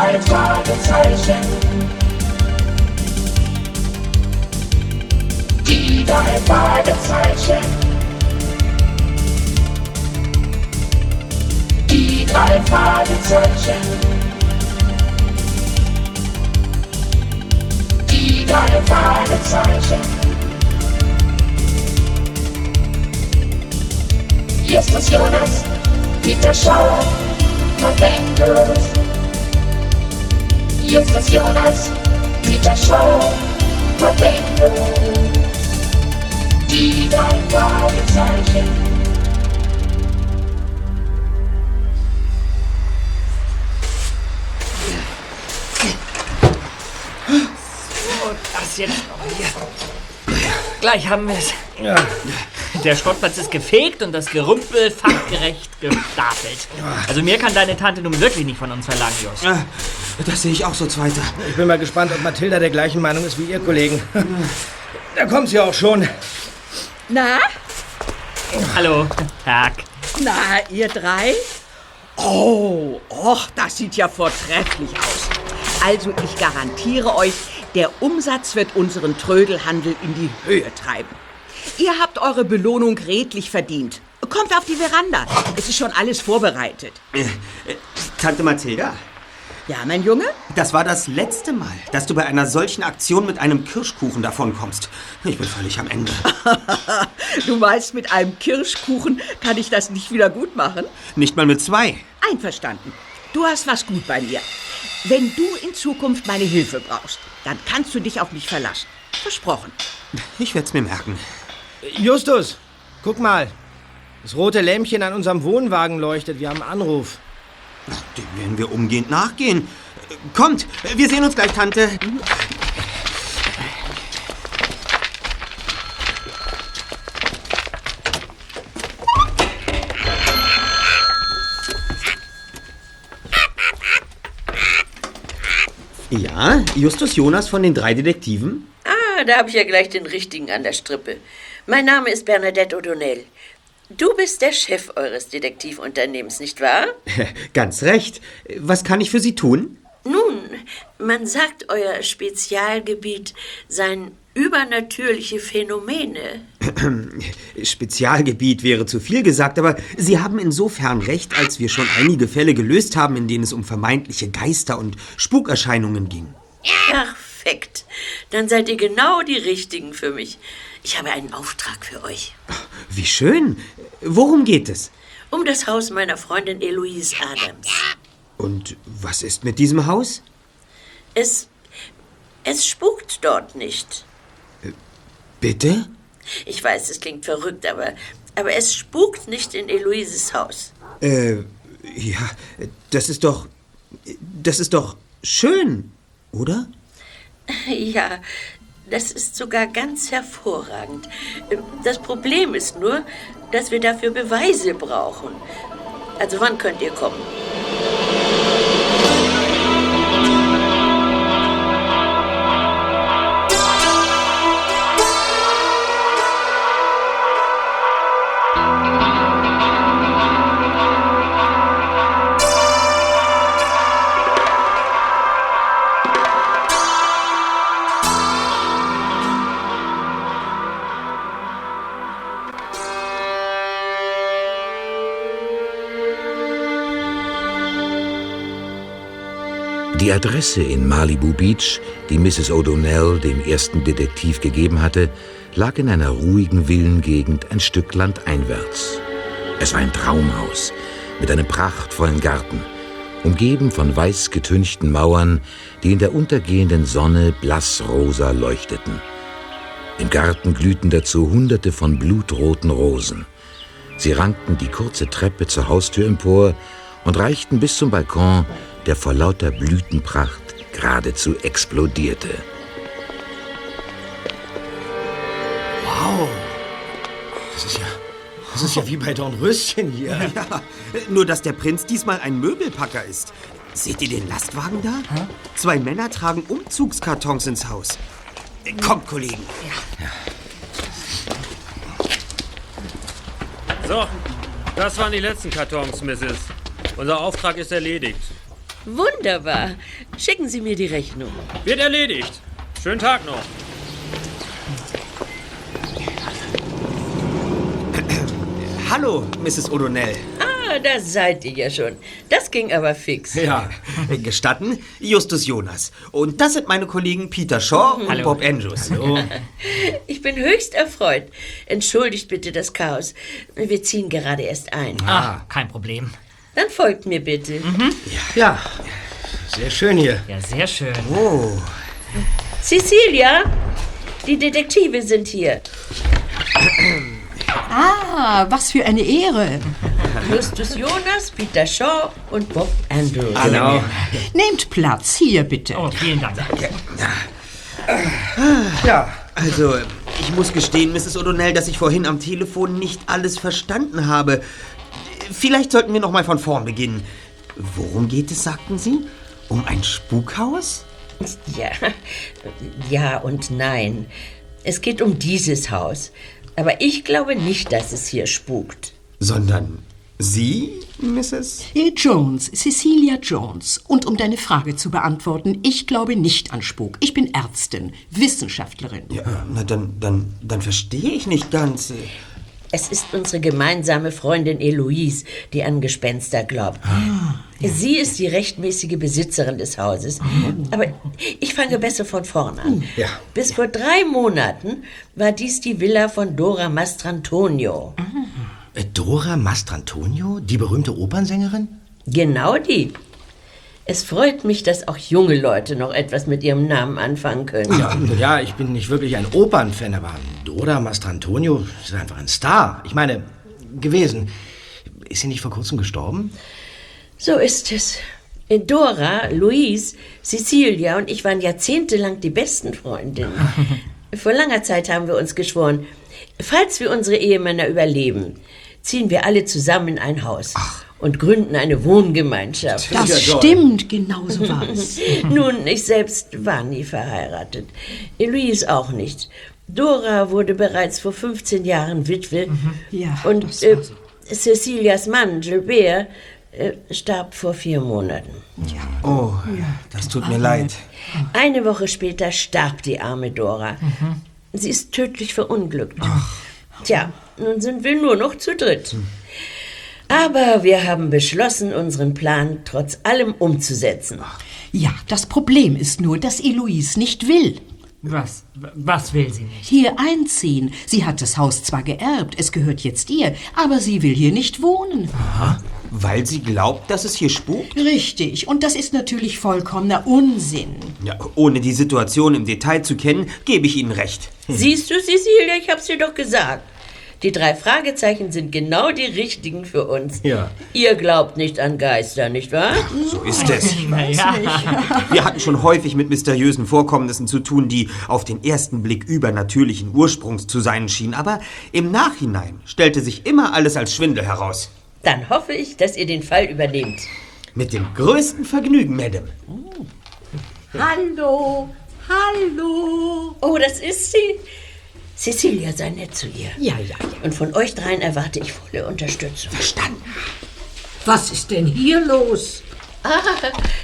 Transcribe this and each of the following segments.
drei Fragezeichen. Die drei Fragezeichen. Die drei Fragezeichen. Die drei Fragezeichen. Hier ist das Jonas, Peter Schauer, Verwendet. Das Jonas, Peter Schauer, Verwendet. Die drei Fragezeichen. Das jetzt noch hier. Gleich haben wir es. Der Schrottplatz ist gefegt und das Gerümpel fachgerecht gestapelt. Also mehr kann deine Tante nun wirklich nicht von uns verlangen, Just. Ah, Das sehe ich auch so, Zweiter. Ich bin mal gespannt, ob Mathilda der gleichen Meinung ist wie ihr Kollegen. Da kommt sie auch schon. Na, Hallo, Tag. na, ihr drei? Oh, och, das sieht ja vortrefflich aus. Also, ich garantiere euch, der Umsatz wird unseren Trödelhandel in die Höhe treiben. Ihr habt eure Belohnung redlich verdient. Kommt auf die Veranda. Es ist schon alles vorbereitet. Äh, Tante Mathilda, Ja, mein Junge? das war das letzte Mal, dass du bei einer solchen Aktion mit einem Kirschkuchen davonkommst. Ich bin völlig am Ende. Du meinst, mit einem Kirschkuchen kann ich das nicht wieder gut machen? Nicht mal mit zwei. Einverstanden. Du hast was gut bei mir. Wenn du in Zukunft meine Hilfe brauchst, dann kannst du dich auf mich verlassen. Versprochen. Ich werde es mir merken. Justus, guck mal. Das rote Lämpchen an unserem Wohnwagen leuchtet. Wir haben einen Anruf. Dem werden wir umgehend nachgehen. Kommt, wir sehen uns gleich, Tante. Ja, Justus Jonas von den drei Detektiven? Ah, da habe ich ja gleich den richtigen an der Strippe. Mein Name ist Bernadette O'Donnell. Du bist der Chef eures Detektivunternehmens, nicht wahr? Ganz recht. Was kann ich für Sie tun? Nun, man sagt, euer Spezialgebiet seien übernatürliche Phänomene. Spezialgebiet wäre zu viel gesagt, aber Sie haben insofern recht, als wir schon einige Fälle gelöst haben, in denen es um vermeintliche Geister und Spukerscheinungen ging. Perfekt. Dann seid ihr genau die Richtigen für mich. Ich habe einen Auftrag für euch. Wie schön. Worum geht es? Um das Haus meiner Freundin Eloise Adams. Und was ist mit diesem Haus? Es. Es spukt dort nicht. Bitte? Ich weiß, es klingt verrückt, aber. Aber es spukt nicht in Eloises Haus. Äh, ja, das ist doch. Das ist doch schön, oder? Ja, das ist sogar ganz hervorragend. Das Problem ist nur, dass wir dafür Beweise brauchen. Also wann könnt ihr kommen? Die Adresse in Malibu Beach, die Mrs. O'Donnell dem ersten Detektiv gegeben hatte, lag in einer ruhigen Villengegend ein Stück landeinwärts. Es war ein Traumhaus mit einem prachtvollen Garten, umgeben von weiß getünchten Mauern, die in der untergehenden Sonne blassrosa leuchteten. Im Garten glühten dazu hunderte von blutroten Rosen. Sie rankten die kurze Treppe zur Haustür empor und reichten bis zum Balkon, der vor lauter Blütenpracht geradezu explodierte. Wow. Das ist ja. Das ist ja wie bei Dornröschen hier. Ja, nur dass der Prinz diesmal ein Möbelpacker ist. Seht ihr den Lastwagen da? Zwei Männer tragen Umzugskartons ins Haus. Kommt, Kollegen. So, das waren die letzten Kartons, Mrs. Unser Auftrag ist erledigt. Wunderbar. Schicken Sie mir die Rechnung. Wird erledigt. Schönen Tag noch. Hallo, Mrs. O'Donnell. Ah, da seid ihr ja schon. Das ging aber fix. Ja. Gestatten, Justus Jonas. Und das sind meine Kollegen Peter Shaw und Hallo. Bob Andrews. Ich bin höchst erfreut. Entschuldigt bitte das Chaos. Wir ziehen gerade erst ein. Ah, kein Problem. Dann folgt mir bitte. Ja, sehr schön hier. Ja, sehr schön. Oh, Cecilia, die Detektive sind hier. Ah, was für eine Ehre. Justus Jonas, Peter Shaw und Bob Andrews. Genau. Nehmt Platz, hier bitte. Oh, vielen Dank. Ja, also, ich muss gestehen, Mrs. O'Donnell, dass ich vorhin am Telefon nicht alles verstanden habe. Vielleicht sollten wir noch mal von vorn beginnen. Worum geht es, sagten Sie? Um ein Spukhaus? Ja, ja und nein. Es geht um dieses Haus. Aber ich glaube nicht, dass es hier spukt. Sondern Sie, Mrs.? Jones, Cecilia Jones. Und um deine Frage zu beantworten, ich glaube nicht an Spuk. Ich bin Ärztin, Wissenschaftlerin. Ja, na dann, dann, dann verstehe ich nicht ganz. Es ist unsere gemeinsame Freundin Eloise, die an Gespenster glaubt. Sie ist die rechtmäßige Besitzerin des Hauses. Aber ich fange besser von vorn an. Ja. Bis vor drei Monaten war dies die Villa von Dora Mastrantonio. Äh, Dora Mastrantonio, die berühmte Opernsängerin? Genau die. Es freut mich, dass auch junge Leute noch etwas mit ihrem Namen anfangen können. Ja, ja, ich bin nicht wirklich ein Opernfan, aber Dora Mastrantonio ist einfach ein Star. Ich meine, gewesen. Ist sie nicht vor kurzem gestorben? So ist es. Dora, Louise, Cecilia und ich waren jahrzehntelang die besten Freundinnen. Vor langer Zeit haben wir uns geschworen, falls wir unsere Ehemänner überleben, ziehen wir alle zusammen in ein Haus und gründen eine Wohngemeinschaft. Das stimmt, genau so war es. Nun, ich selbst war nie verheiratet. Louise auch nicht. Dora wurde bereits vor 15 Jahren Witwe. Ja, Und das äh, war so. Cecilias Mann, Gilbert, äh, starb vor vier Monaten. Oh, das tut mir leid. Eine Woche später starb die arme Dora. Sie ist tödlich verunglückt. Tja, nun sind wir nur noch zu dritt. Aber wir haben beschlossen, unseren Plan trotz allem umzusetzen. Ja, das Problem ist nur, dass Eloise nicht will. Was? Was will sie nicht? Hier einziehen. Sie hat das Haus zwar geerbt, es gehört jetzt ihr, aber sie will hier nicht wohnen. Weil sie glaubt, dass es hier spukt? Richtig, und das ist natürlich vollkommener Unsinn. Ja, ohne die Situation im Detail zu kennen, gebe ich Ihnen recht. Siehst du, Cecilia, ich hab's dir doch gesagt. Die drei Fragezeichen sind genau die richtigen für uns. Ja. Ihr glaubt nicht an Geister, nicht wahr? So ist es. Ja. Wir hatten schon häufig mit mysteriösen Vorkommnissen zu tun, die auf den ersten Blick übernatürlichen Ursprungs zu sein schienen, aber im Nachhinein stellte sich immer alles als Schwindel heraus. Dann hoffe ich, dass ihr den Fall übernehmt. Mit dem größten Vergnügen, Madame. Hallo, hallo. Oh, das ist sie. Cecilia, sei nett zu ihr. Ja, ja, ja. Und von euch dreien erwarte ich volle Unterstützung. Verstanden. Was ist denn hier los? Ah,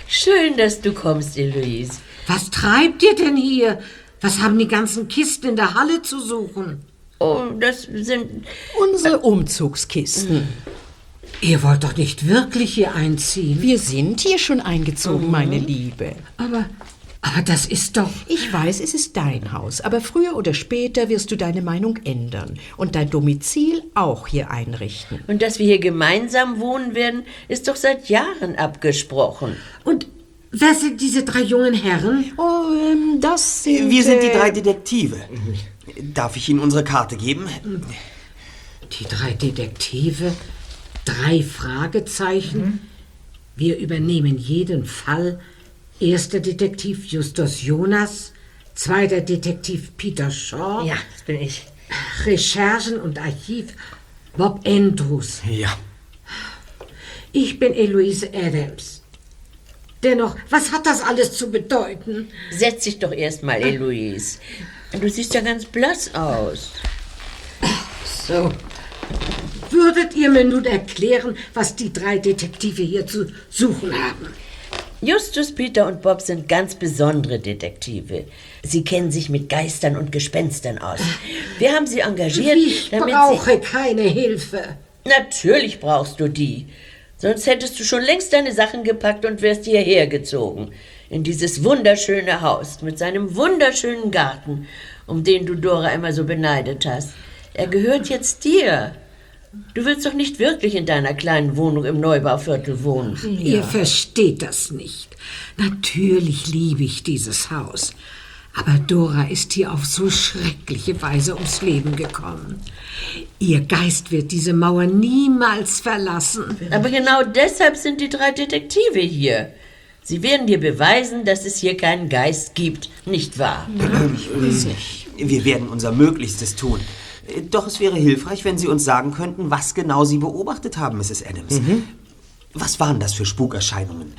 schön, dass du kommst, Eloise. Was treibt ihr denn hier? Was haben die ganzen Kisten in der Halle zu suchen? Oh, das sind. Unsere Umzugskisten. Ihr wollt doch nicht wirklich hier einziehen. Wir sind hier schon eingezogen, meine Liebe. Aber, aber das ist doch. Ich weiß, es ist dein Haus, aber früher oder später wirst du deine Meinung ändern und dein Domizil auch hier einrichten. Und dass wir hier gemeinsam wohnen werden, ist doch seit Jahren abgesprochen. Und wer sind diese drei jungen Herren? Oh, ähm, das sind... Wir sind die äh, drei Detektive. Darf ich Ihnen unsere Karte geben? Die drei Detektive? Drei Fragezeichen? Wir übernehmen jeden Fall. Erster Detektiv Justus Jonas, zweiter Detektiv Peter Shaw, Ja, das bin ich. Recherchen und Archiv Bob Andrews. Ja. Ich bin Eloise Adams. Dennoch, was hat das alles zu bedeuten? Setz dich doch erstmal, Eloise. Du siehst ja ganz blass aus. So. Würdet ihr mir nun erklären, was die drei Detektive hier zu suchen haben? Justus, Peter und Bob sind ganz besondere Detektive. Sie kennen sich mit Geistern und Gespenstern aus. Wir haben sie engagiert, Ich damit brauche sie... keine Hilfe. Natürlich brauchst du die. Sonst hättest du schon längst deine Sachen gepackt und wärst hierher gezogen. In dieses wunderschöne Haus mit seinem wunderschönen Garten, um den du Dora immer so beneidet hast. Er gehört jetzt dir. Du willst doch nicht wirklich in deiner kleinen Wohnung im Neubauviertel wohnen. Ihr versteht das nicht. Natürlich liebe ich dieses Haus. Aber Dora ist hier auf so schreckliche Weise ums Leben gekommen. Ihr Geist wird diese Mauer niemals verlassen. Aber genau deshalb sind die drei Detektive hier. Sie werden dir beweisen, dass es hier keinen Geist gibt, nicht wahr? Wir werden unser Möglichstes tun. Doch es wäre hilfreich, wenn Sie uns sagen könnten, was genau Sie beobachtet haben, Mrs. Adams. Was waren das für Spukerscheinungen?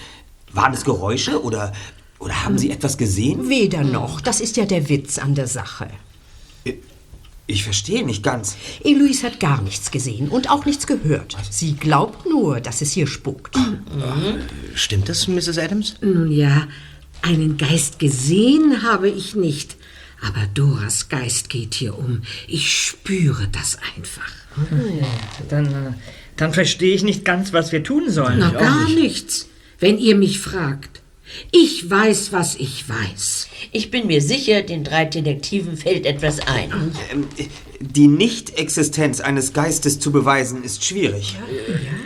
Waren es Geräusche oder, oder haben Sie etwas gesehen? Weder noch. Das ist ja der Witz an der Sache. Ich verstehe nicht ganz. Eloise hat gar nichts gesehen und auch nichts gehört. Sie glaubt nur, dass es hier spukt. Stimmt das, Mrs. Adams? Nun ja, einen Geist gesehen habe ich nicht. Aber Doras Geist geht hier um. Ich spüre das einfach. Dann, äh, dann verstehe ich nicht ganz, was wir tun sollen. Na, gar nichts, wenn ihr mich fragt. Ich weiß, was ich weiß. Ich bin mir sicher, den drei Detektiven fällt etwas ein. Ähm, Die Nicht-Existenz eines Geistes zu beweisen, ist schwierig.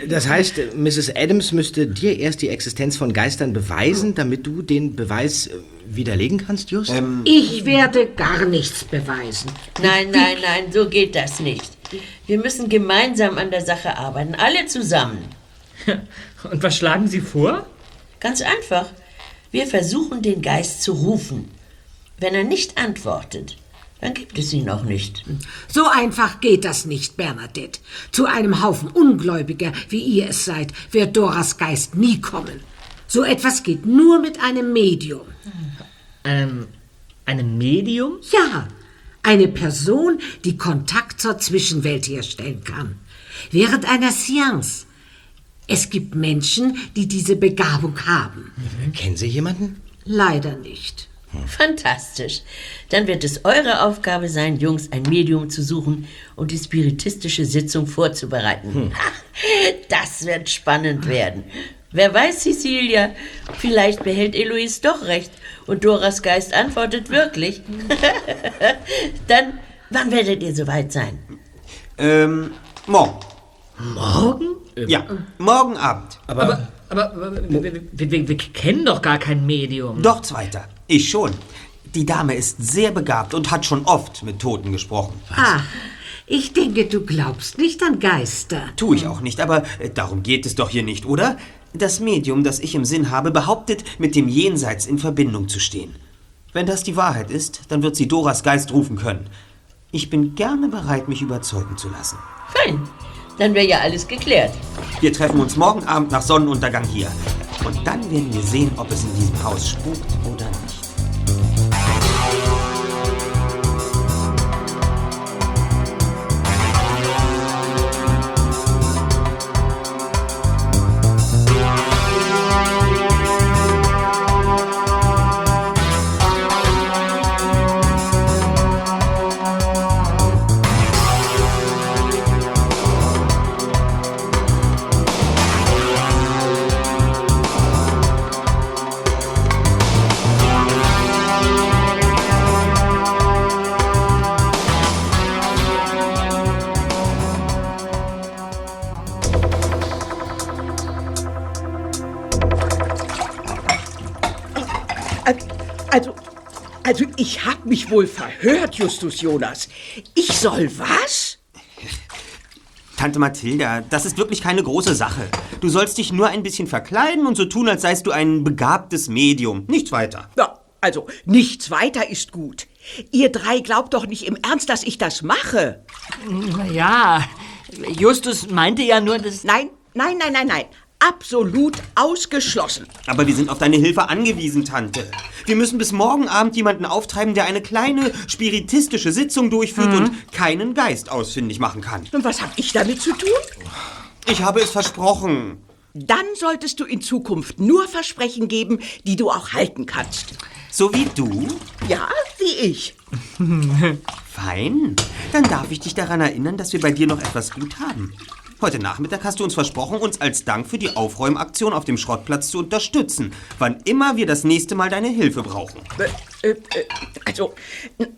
Das heißt, Mrs. Adams müsste dir erst die Existenz von Geistern beweisen, damit du den Beweis äh, widerlegen kannst, Just? Ich werde gar nichts beweisen. Nein, nein, nein, so geht das nicht. Wir müssen gemeinsam an der Sache arbeiten, alle zusammen. Und was schlagen Sie vor? Ganz einfach. Wir versuchen, den Geist zu rufen. Wenn er nicht antwortet, dann gibt es ihn auch nicht. So einfach geht das nicht, Bernadette. Zu einem Haufen Ungläubiger, wie ihr es seid, wird Doras Geist nie kommen. So etwas geht nur mit einem Medium. Ähm, einem Medium? Ja, eine Person, die Kontakt zur Zwischenwelt herstellen kann. Während einer Seance. Es gibt Menschen, die diese Begabung haben. Kennen Sie jemanden? Leider nicht. Fantastisch. Dann wird es eure Aufgabe sein, Jungs, ein Medium zu suchen und die spiritistische Sitzung vorzubereiten. Ha, Das wird spannend werden. Wer weiß, Cecilia, vielleicht behält Eloise doch recht und Doras Geist antwortet wirklich. Dann, wann werdet ihr soweit sein? Ähm, morgen. Morgen? Ja, morgen Abend. Aber, aber, aber wir, wir, wir, wir kennen doch gar kein Medium. Doch, Zweiter. Ich schon. Die Dame ist sehr begabt und hat schon oft mit Toten gesprochen. Ah, ich denke, du glaubst nicht an Geister. Tu ich auch nicht, aber äh, darum geht es doch hier nicht, oder? Das Medium, das ich im Sinn habe, behauptet, mit dem Jenseits in Verbindung zu stehen. Wenn das die Wahrheit ist, dann wird sie Doras Geist rufen können. Ich bin gerne bereit, mich überzeugen zu lassen. Fein. Dann wäre ja alles geklärt. Wir treffen uns morgen Abend nach Sonnenuntergang hier. Und dann werden wir sehen, ob es in diesem Haus spukt oder also ich hab mich wohl verhört, Justus Jonas. Ich soll was? Tante Mathilda, das ist wirklich keine große Sache. Du sollst dich nur ein bisschen verkleiden und so tun, als seist du ein begabtes Medium. Nichts weiter. Ja, also nichts weiter ist gut. Ihr drei glaubt doch nicht im Ernst, dass ich das mache. Ja, Justus meinte ja nur, dass... Nein, nein, nein, nein, nein. Absolut ausgeschlossen. Aber wir sind auf deine Hilfe angewiesen, Tante. Wir müssen bis morgen Abend jemanden auftreiben, der eine kleine spiritistische Sitzung durchführt und keinen Geist ausfindig machen kann. Und was hab ich damit zu tun? Ich habe es versprochen. Dann solltest du in Zukunft nur Versprechen geben, die du auch halten kannst. So wie du? Ja, wie ich. Fein. Dann darf ich dich daran erinnern, dass wir bei dir noch etwas gut haben. Heute Nachmittag hast du uns versprochen, uns als Dank für die Aufräumaktion auf dem Schrottplatz zu unterstützen, wann immer wir das nächste Mal deine Hilfe brauchen. Äh, äh, also,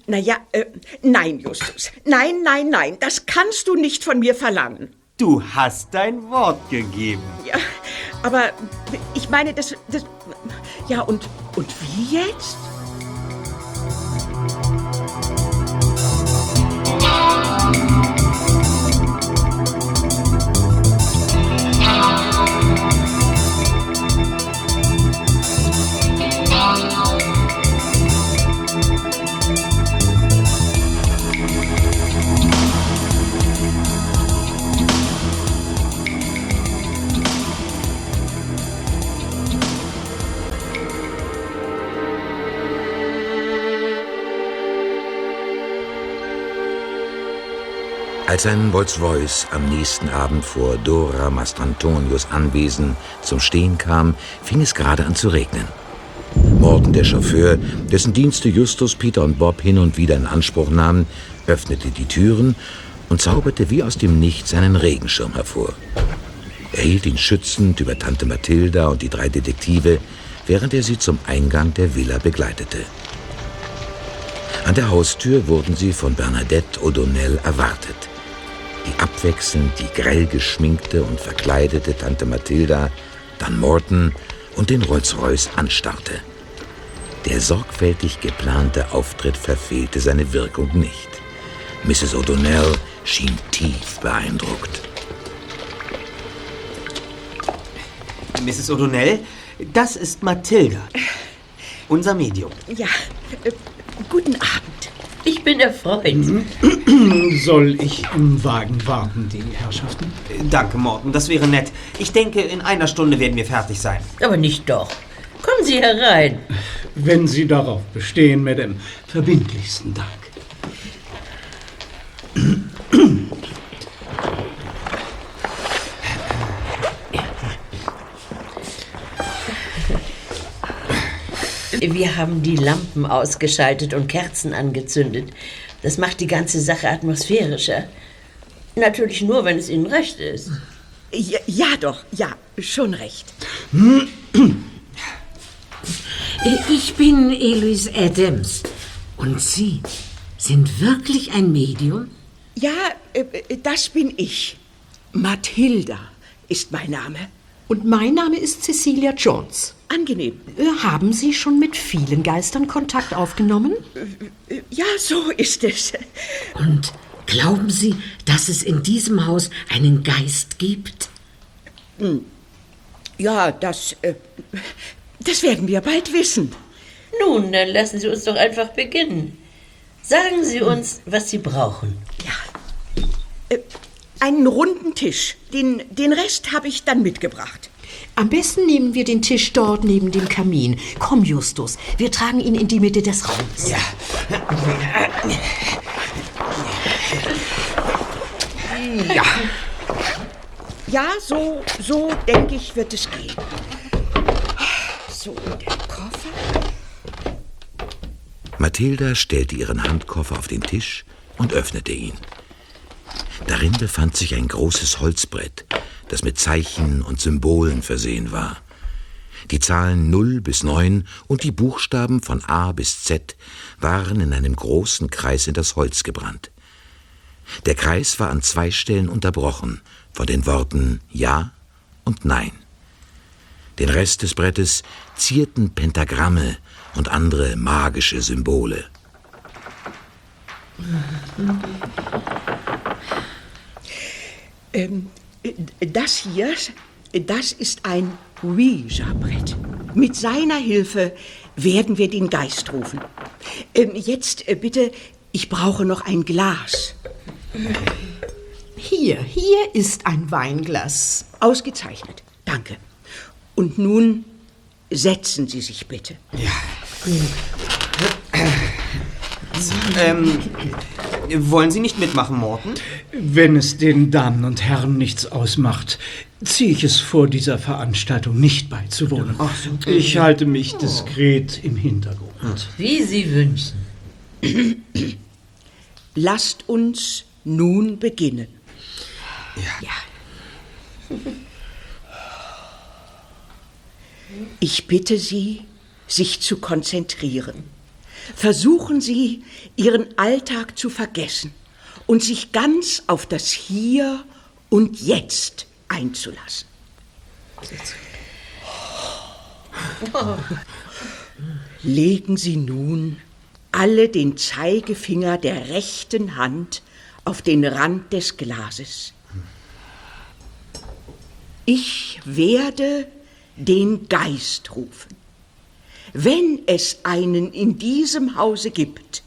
naja, äh, nein, Justus. Nein, nein, nein, das kannst du nicht von mir verlangen. Du hast dein Wort gegeben. Ja, aber ich meine, das, das ja, und, und wie jetzt? Als ein Rolls-Royce am nächsten Abend vor Dora Mastrantonios Anwesen zum Stehen kam, fing es gerade an zu regnen. Morten, der Chauffeur, dessen Dienste Justus, Peter und Bob hin und wieder in Anspruch nahmen, öffnete die Türen und zauberte wie aus dem Nichts einen Regenschirm hervor. Er hielt ihn schützend über Tante Mathilda und die drei Detektive, während er sie zum Eingang der Villa begleitete. An der Haustür wurden sie von Bernadette O'Donnell erwartet die abwechselnd die grell geschminkte und verkleidete Tante Mathilda, dann Morton und den Rolls-Royce anstarrte. Der sorgfältig geplante Auftritt verfehlte seine Wirkung nicht. Mrs. O'Donnell schien tief beeindruckt. Mrs. O'Donnell, das ist Mathilda, unser Medium. Ja, äh, guten Abend. Ich bin erfreut. Soll ich im Wagen warten, die Herrschaften? Danke, Morten, das wäre nett. Ich denke, in einer Stunde werden wir fertig sein. Aber nicht doch. Kommen Sie herein. Wenn Sie darauf bestehen, mit dem verbindlichsten Dank. Wir haben die Lampen ausgeschaltet und Kerzen angezündet. Das macht die ganze Sache atmosphärischer. Natürlich nur, wenn es Ihnen recht ist. Ja, ja doch, ja, schon recht. Ich bin Eloise Adams. Und Sie sind wirklich ein Medium? Ja, äh, das bin ich. Mathilda ist mein Name. Und mein Name ist Cecilia Jones. Angenehm. Äh, Haben Sie schon mit vielen Geistern Kontakt aufgenommen? Äh, Ja, so ist es. Und glauben Sie, dass es in diesem Haus einen Geist gibt? Ja, das, äh, das werden wir bald wissen. Nun, dann lassen Sie uns doch einfach beginnen. Sagen Sie uns, was Sie brauchen. Äh, einen runden Tisch. Den, den Rest habe ich dann mitgebracht. Am besten nehmen wir den Tisch dort neben dem Kamin. Komm, Justus, wir tragen ihn in die Mitte des Raums. Ja. Ja. Ja, so, so denke ich, wird es gehen. So, der Koffer. Mathilda stellte ihren Handkoffer auf den Tisch und öffnete ihn. Darin befand sich ein großes Holzbrett, das mit Zeichen und Symbolen versehen war. Die Zahlen 0 bis 9 und die Buchstaben von A bis Z waren in einem großen Kreis in das Holz gebrannt. Der Kreis war an zwei Stellen unterbrochen von den Worten Ja und Nein. Den Rest des Brettes zierten Pentagramme und andere magische Symbole. Ähm, äh, das hier, das ist ein Ouija-Brett. Mit seiner Hilfe werden wir den Geist rufen. Ähm, jetzt äh, bitte, ich brauche noch ein Glas. Hier, hier ist ein Weinglas. Ausgezeichnet, danke. Und nun setzen Sie sich bitte. Ähm, Wollen Sie nicht mitmachen, Morton? Wenn es den Damen und Herren nichts ausmacht, ziehe ich es vor, dieser Veranstaltung nicht beizuwohnen. Ich halte mich diskret im Hintergrund. Wie Sie wünschen. Lasst uns nun beginnen. Ja. Ich bitte Sie, sich zu konzentrieren. Versuchen Sie, Ihren Alltag zu vergessen und sich ganz auf das Hier und Jetzt einzulassen. Legen Sie nun alle den Zeigefinger der rechten Hand auf den Rand des Glases. Ich werde den Geist rufen. Wenn es einen in diesem Hause gibt,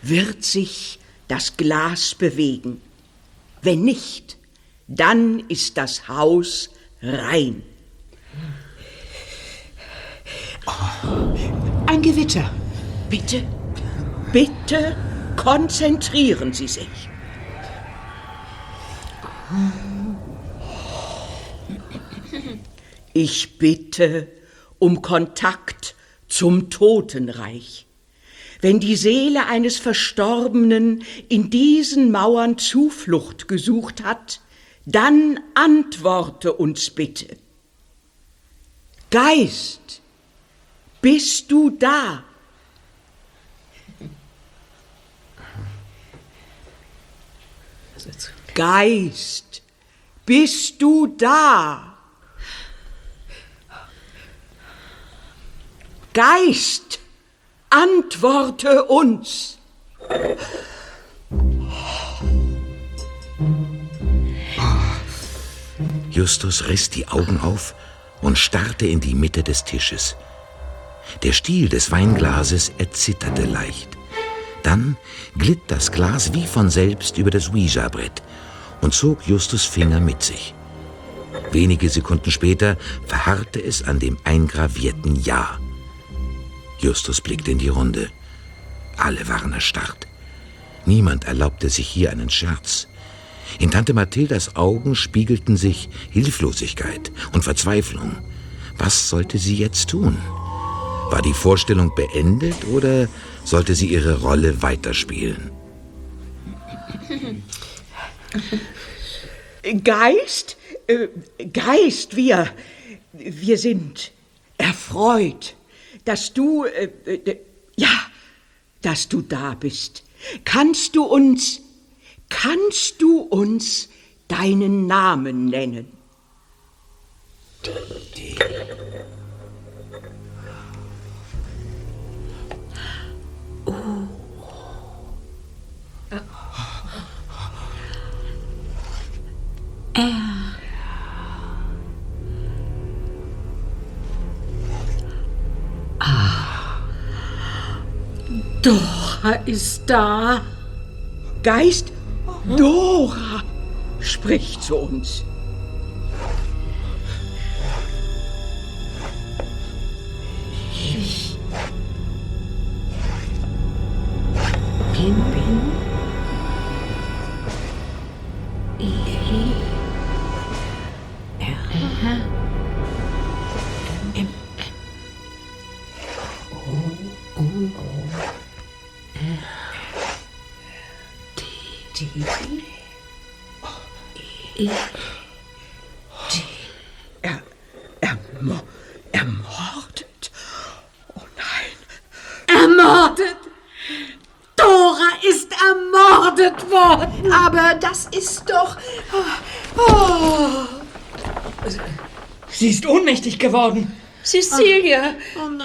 wird sich das Glas bewegen. Wenn nicht, dann ist das Haus rein. Ein Gewitter. Bitte, bitte konzentrieren Sie sich. Ich bitte um Kontakt zum Totenreich. Wenn die Seele eines Verstorbenen in diesen Mauern Zuflucht gesucht hat, dann antworte uns bitte. Geist, bist du da? Geist, bist du da? Geist, antworte uns. Justus riss die Augen auf und starrte in die Mitte des Tisches. Der Stiel des Weinglases erzitterte leicht. Dann glitt das Glas wie von selbst über das Ouija-Brett und zog Justus Finger mit sich. Wenige Sekunden später verharrte es an dem eingravierten Ja. Justus blickte in die Runde. Alle waren erstarrt. Niemand erlaubte sich hier einen Scherz. In Tante Mathildas Augen spiegelten sich Hilflosigkeit und Verzweiflung. Was sollte sie jetzt tun? War die Vorstellung beendet oder sollte sie ihre Rolle weiterspielen? Geist, äh, Geist, wir, wir sind erfreut, dass du, äh, äh, ja, dass du da bist. Kannst du uns, kannst du uns deinen Namen nennen? Er. Ah. Dora ist da. Geist, Dora, sprich zu uns. Ich bin, bin O, O, D, D, E, D. Er, ermo, ermordet? Oh nein. Ermordet! Dora ist ermordet worden! Aber das ist doch. Oh. Sie ist ohnmächtig geworden. Cecilia,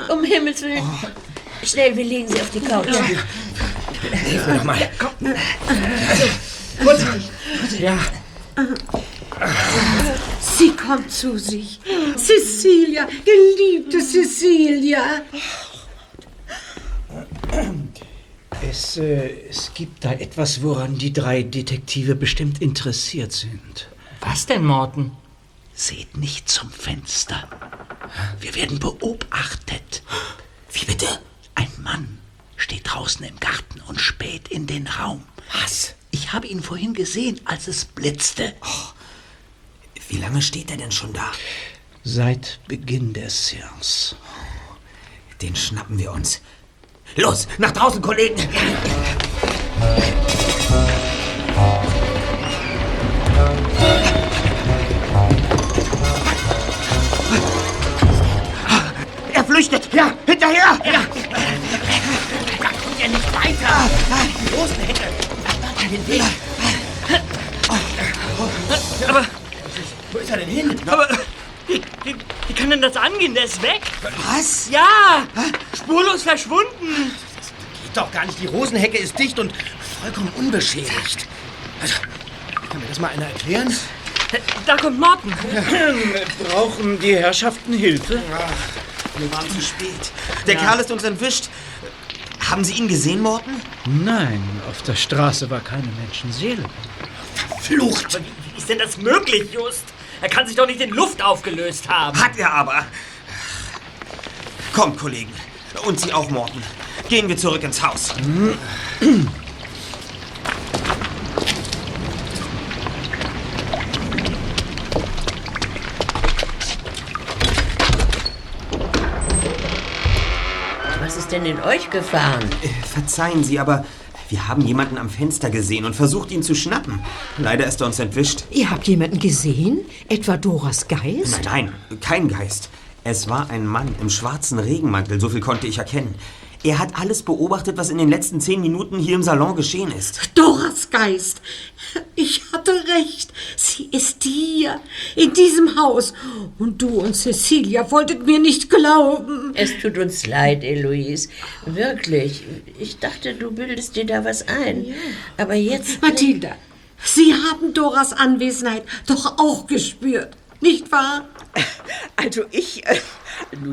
um Himmels Willen. Schnell, wir legen sie auf die Couch. Hilf mir doch mal. Ja. Sie kommt zu sich. Cecilia, geliebte Cecilia. Es, äh, es gibt da etwas, woran die drei Detektive bestimmt interessiert sind. Was denn, Morten? Seht nicht zum Fenster. Wir werden beobachtet. Wie bitte? Mann steht draußen im Garten und späht in den Raum. Was? Ich habe ihn vorhin gesehen, als es blitzte. Wie lange steht er denn schon da? Seit Beginn der Seance. Den schnappen wir uns. Los, nach draußen, Kollegen! Er flüchtet! Ja, hinterher! Ja. Ja nicht weiter. Die Rosenhecke. Warte den Weg. Aber, Wo ist er denn hin? aber, wie, wie, wie kann denn das angehen? Der ist weg. Was? Ja, spurlos verschwunden. Geht doch gar nicht. Die Rosenhecke ist dicht und vollkommen unbeschädigt. Also, kann mir das mal einer erklären? Da kommt Morten. Brauchen die Herrschaften Hilfe? Wir waren zu spät. Der Kerl ist uns entwischt. Haben Sie ihn gesehen, Morten? Nein, auf der Straße war keine Menschenseele. Flucht. Wie ist denn das möglich, Just? Er kann sich doch nicht in Luft aufgelöst haben. Hat er aber. Kommt, Kollegen. Und Sie auch, Morten. Gehen wir zurück ins Haus. Denn in euch gefahren? Äh, Verzeihen Sie, aber wir haben jemanden am Fenster gesehen und versucht, ihn zu schnappen. Leider ist er uns entwischt. Ihr habt jemanden gesehen? Etwa Doras Geist? Nein, nein, kein Geist. Es war ein Mann im schwarzen Regenmantel, so viel konnte ich erkennen. Er hat alles beobachtet, was in den letzten zehn Minuten hier im Salon geschehen ist. Doras Geist. Ich hatte recht. Sie ist hier, in diesem Haus. Und du und Cecilia wolltet mir nicht glauben. Es tut uns leid, Eloise. Wirklich. Ich dachte, du bildest dir da was ein. Aber jetzt. Mathilda, Sie haben Doras Anwesenheit doch auch gespürt, nicht wahr? Also ich, äh,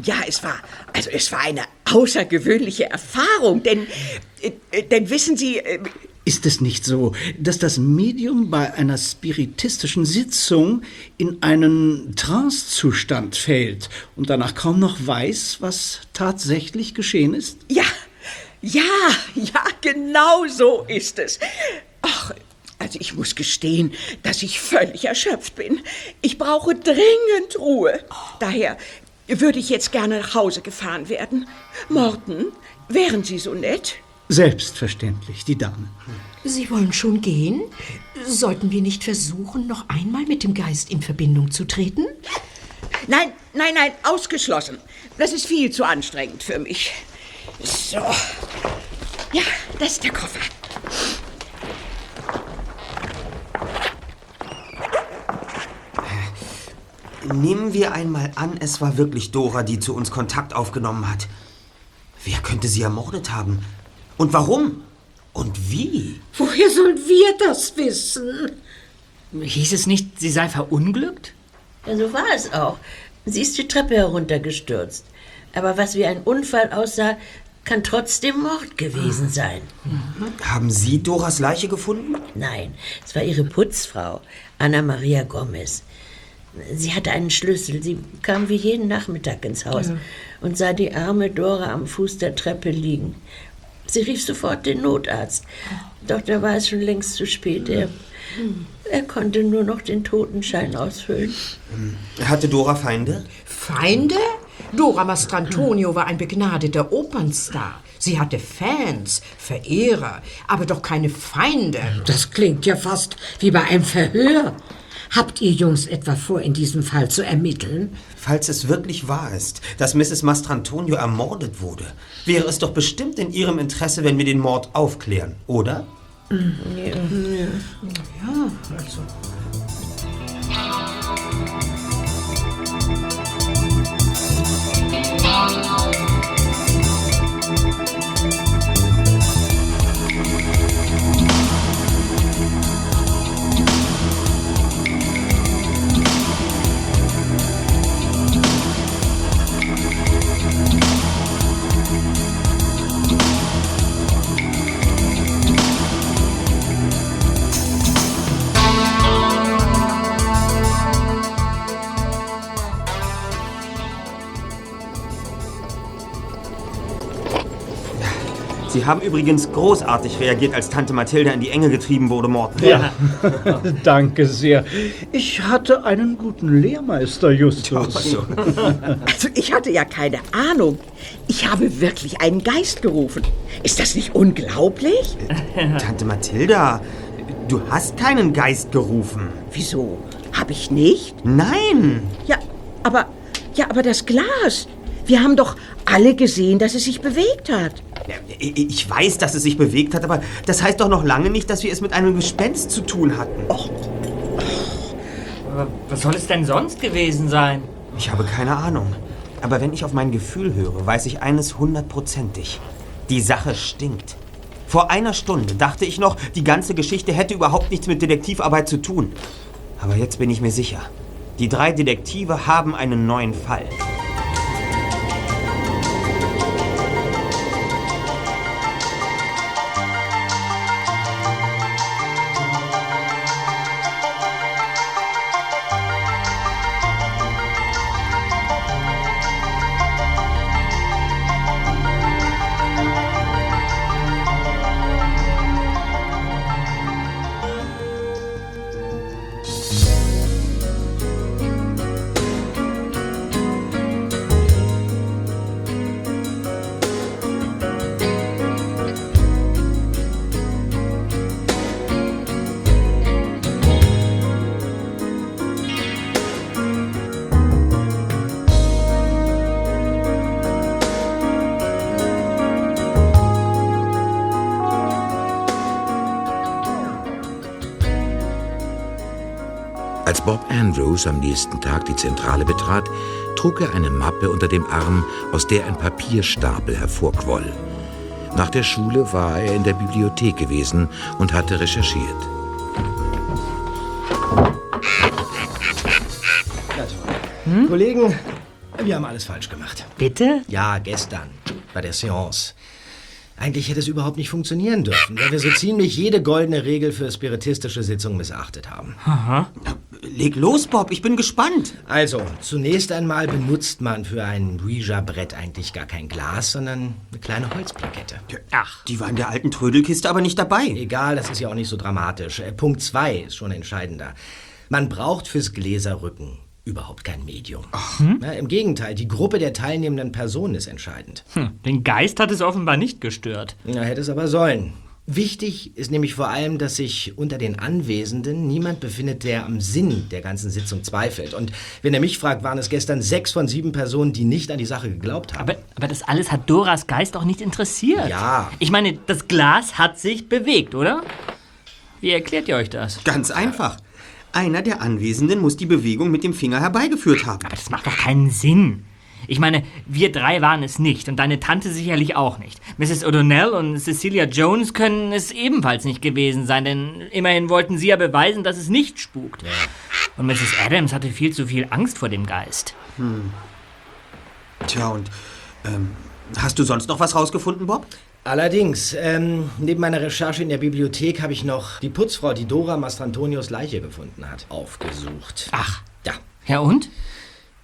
ja, es war, also es war eine außergewöhnliche Erfahrung, denn, äh, äh, denn wissen Sie, äh, Ist es nicht so, dass das Medium bei einer spiritistischen Sitzung in einen Trancezustand fällt und danach kaum noch weiß, was tatsächlich geschehen ist? ja, ja, ja, genau so ist es. Ach, also ich muss gestehen, dass ich völlig erschöpft bin. Ich brauche dringend Ruhe. Daher würde ich jetzt gerne nach Hause gefahren werden. Morten, wären Sie so nett? Selbstverständlich, die Dame. Sie wollen schon gehen? Sollten wir nicht versuchen, noch einmal mit dem Geist in Verbindung zu treten? Nein, nein, nein, ausgeschlossen. Das ist viel zu anstrengend für mich. So. Ja, das ist der Koffer. Nehmen wir einmal an, es war wirklich Dora, die zu uns Kontakt aufgenommen hat. Wer könnte sie ermordet haben? Und warum? Und wie? Woher sollen wir das wissen? Hieß es nicht, sie sei verunglückt? Ja, so war es auch. Sie ist die Treppe heruntergestürzt. Aber was wie ein Unfall aussah, kann trotzdem Mord gewesen sein. Haben Sie Doras Leiche gefunden? Nein, es war ihre Putzfrau, Anna Maria Gomez. Sie hatte einen Schlüssel. Sie kam wie jeden Nachmittag ins Haus und sah die arme Dora am Fuß der Treppe liegen. Sie rief sofort den Notarzt. Doch da war es schon längst zu spät. Er, er konnte nur noch den Totenschein ausfüllen. Hatte Dora Feinde? Feinde? Dora Mastrantonio war ein begnadeter Opernstar. Sie hatte Fans, Verehrer, aber doch keine Feinde. Das klingt ja fast wie bei einem Verhör. Habt ihr Jungs etwa vor, in diesem Fall zu ermitteln? Falls es wirklich wahr ist, dass Mrs. Mastrantonio ermordet wurde, wäre es doch bestimmt in ihrem Interesse, wenn wir den Mord aufklären, oder? Mhm. Ja. ja, also. Sie haben übrigens großartig reagiert, als Tante Mathilda in die Enge getrieben wurde, Morten. Ja. Danke sehr. Ich hatte einen guten Lehrmeister, Justus. Also ich hatte ja keine Ahnung. Ich habe wirklich einen Geist gerufen. Ist das nicht unglaublich? Tante Mathilda, du hast keinen Geist gerufen. Wieso? Habe ich nicht? Nein. Ja, aber ja, aber das Glas. Wir haben doch alle gesehen, dass es sich bewegt hat. Ja, ich ich weiß, dass es sich bewegt hat, aber das heißt doch noch lange nicht, dass wir es mit einem Gespenst zu tun hatten. Aber was soll es denn sonst gewesen sein? Ich habe keine Ahnung. Aber wenn ich auf mein Gefühl höre, weiß ich eines hundertprozentig. Die Sache stinkt. Vor einer Stunde dachte ich noch, die ganze Geschichte hätte überhaupt nichts mit Detektivarbeit zu tun. Aber jetzt bin ich mir sicher. Die drei Detektive haben einen neuen Fall. Andrews am nächsten Tag die Zentrale betrat, trug er eine Mappe unter dem Arm, aus der ein Papierstapel hervorquoll. Nach der Schule war er in der Bibliothek gewesen und hatte recherchiert. Toll. Kollegen, wir haben alles falsch gemacht. Bitte? Ja, gestern, bei der Seance. Eigentlich hätte es überhaupt nicht funktionieren dürfen, weil wir so ziemlich jede goldene Regel für spiritistische Sitzungen missachtet haben. Aha. Leg los, Bob, ich bin gespannt. Also, zunächst einmal benutzt man für ein Ouija-Brett eigentlich gar kein Glas, sondern eine kleine Holzplakette. Ach. Die war in der alten Trödelkiste aber nicht dabei. Egal, das ist ja auch nicht so dramatisch. Äh, Punkt 2 ist schon entscheidender. Man braucht fürs Gläserrücken überhaupt kein Medium. Na, Im Gegenteil, die Gruppe der teilnehmenden Personen ist entscheidend. Hm, den Geist hat es offenbar nicht gestört. Na, hätte es aber sollen. Wichtig ist nämlich vor allem, dass sich unter den Anwesenden niemand befindet, der am Sinn der ganzen Sitzung zweifelt. Und wenn er mich fragt, waren es gestern sechs von sieben Personen, die nicht an die Sache geglaubt haben. Aber, aber das alles hat Doras Geist auch nicht interessiert. Ja. Ich meine, das Glas hat sich bewegt, oder? Wie erklärt ihr euch das? Ganz einfach. Einer der Anwesenden muss die Bewegung mit dem Finger herbeigeführt haben. Aber das macht doch keinen Sinn. Ich meine, wir drei waren es nicht und deine Tante sicherlich auch nicht. Mrs. O'Donnell und Cecilia Jones können es ebenfalls nicht gewesen sein, denn immerhin wollten sie ja beweisen, dass es nicht spukt. Und Mrs. Adams hatte viel zu viel Angst vor dem Geist. Hm. Tja, und ähm, hast du sonst noch was rausgefunden, Bob? Allerdings, ähm, neben meiner Recherche in der Bibliothek habe ich noch die Putzfrau, die Dora Mastrantonios Leiche gefunden hat, aufgesucht. Ach. Ja. Ja und?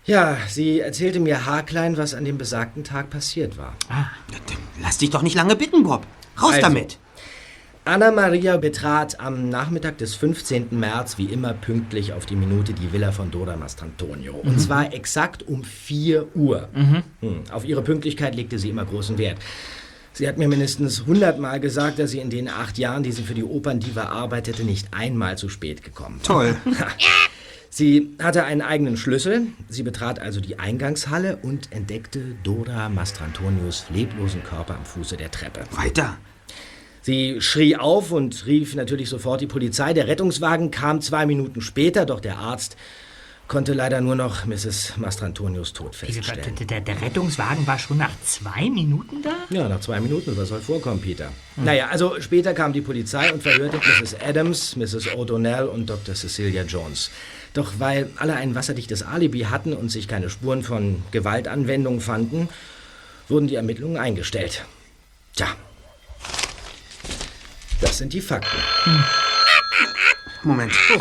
Ja, sie erzählte mir haarklein, was an dem besagten Tag passiert war. Lass dich doch nicht lange bitten, Bob. Raus Also. damit. Anna Maria betrat am Nachmittag des 15. März wie immer pünktlich auf die Minute die Villa von Dora Mastrantonio. Und Mhm. zwar exakt um 4 Uhr. Mhm. Hm, Auf ihre Pünktlichkeit legte sie immer großen Wert. Sie hat mir mindestens hundertmal gesagt, dass sie in den acht Jahren, die sie für die Operndiva arbeitete, nicht einmal zu spät gekommen war. Toll. Sie hatte einen eigenen Schlüssel. Sie betrat also die Eingangshalle und entdeckte Dora Mastrantonius leblosen Körper am Fuße der Treppe. Weiter. Sie schrie auf und rief natürlich sofort die Polizei. Der Rettungswagen kam zwei Minuten später, doch der Arzt konnte leider nur noch Mrs. Mastrantonius tot feststellen. der, der, der Rettungswagen war schon nach zwei Minuten da? Ja, nach zwei Minuten, was soll vorkommen, Peter? Naja, also später kam die Polizei und verhörte Mrs. Adams, Mrs. O'Donnell und Dr. Cecilia Jones. Doch weil alle ein wasserdichtes Alibi hatten und sich keine Spuren von Gewaltanwendung fanden, wurden die Ermittlungen eingestellt. Tja, das sind die Fakten. Moment. Oh.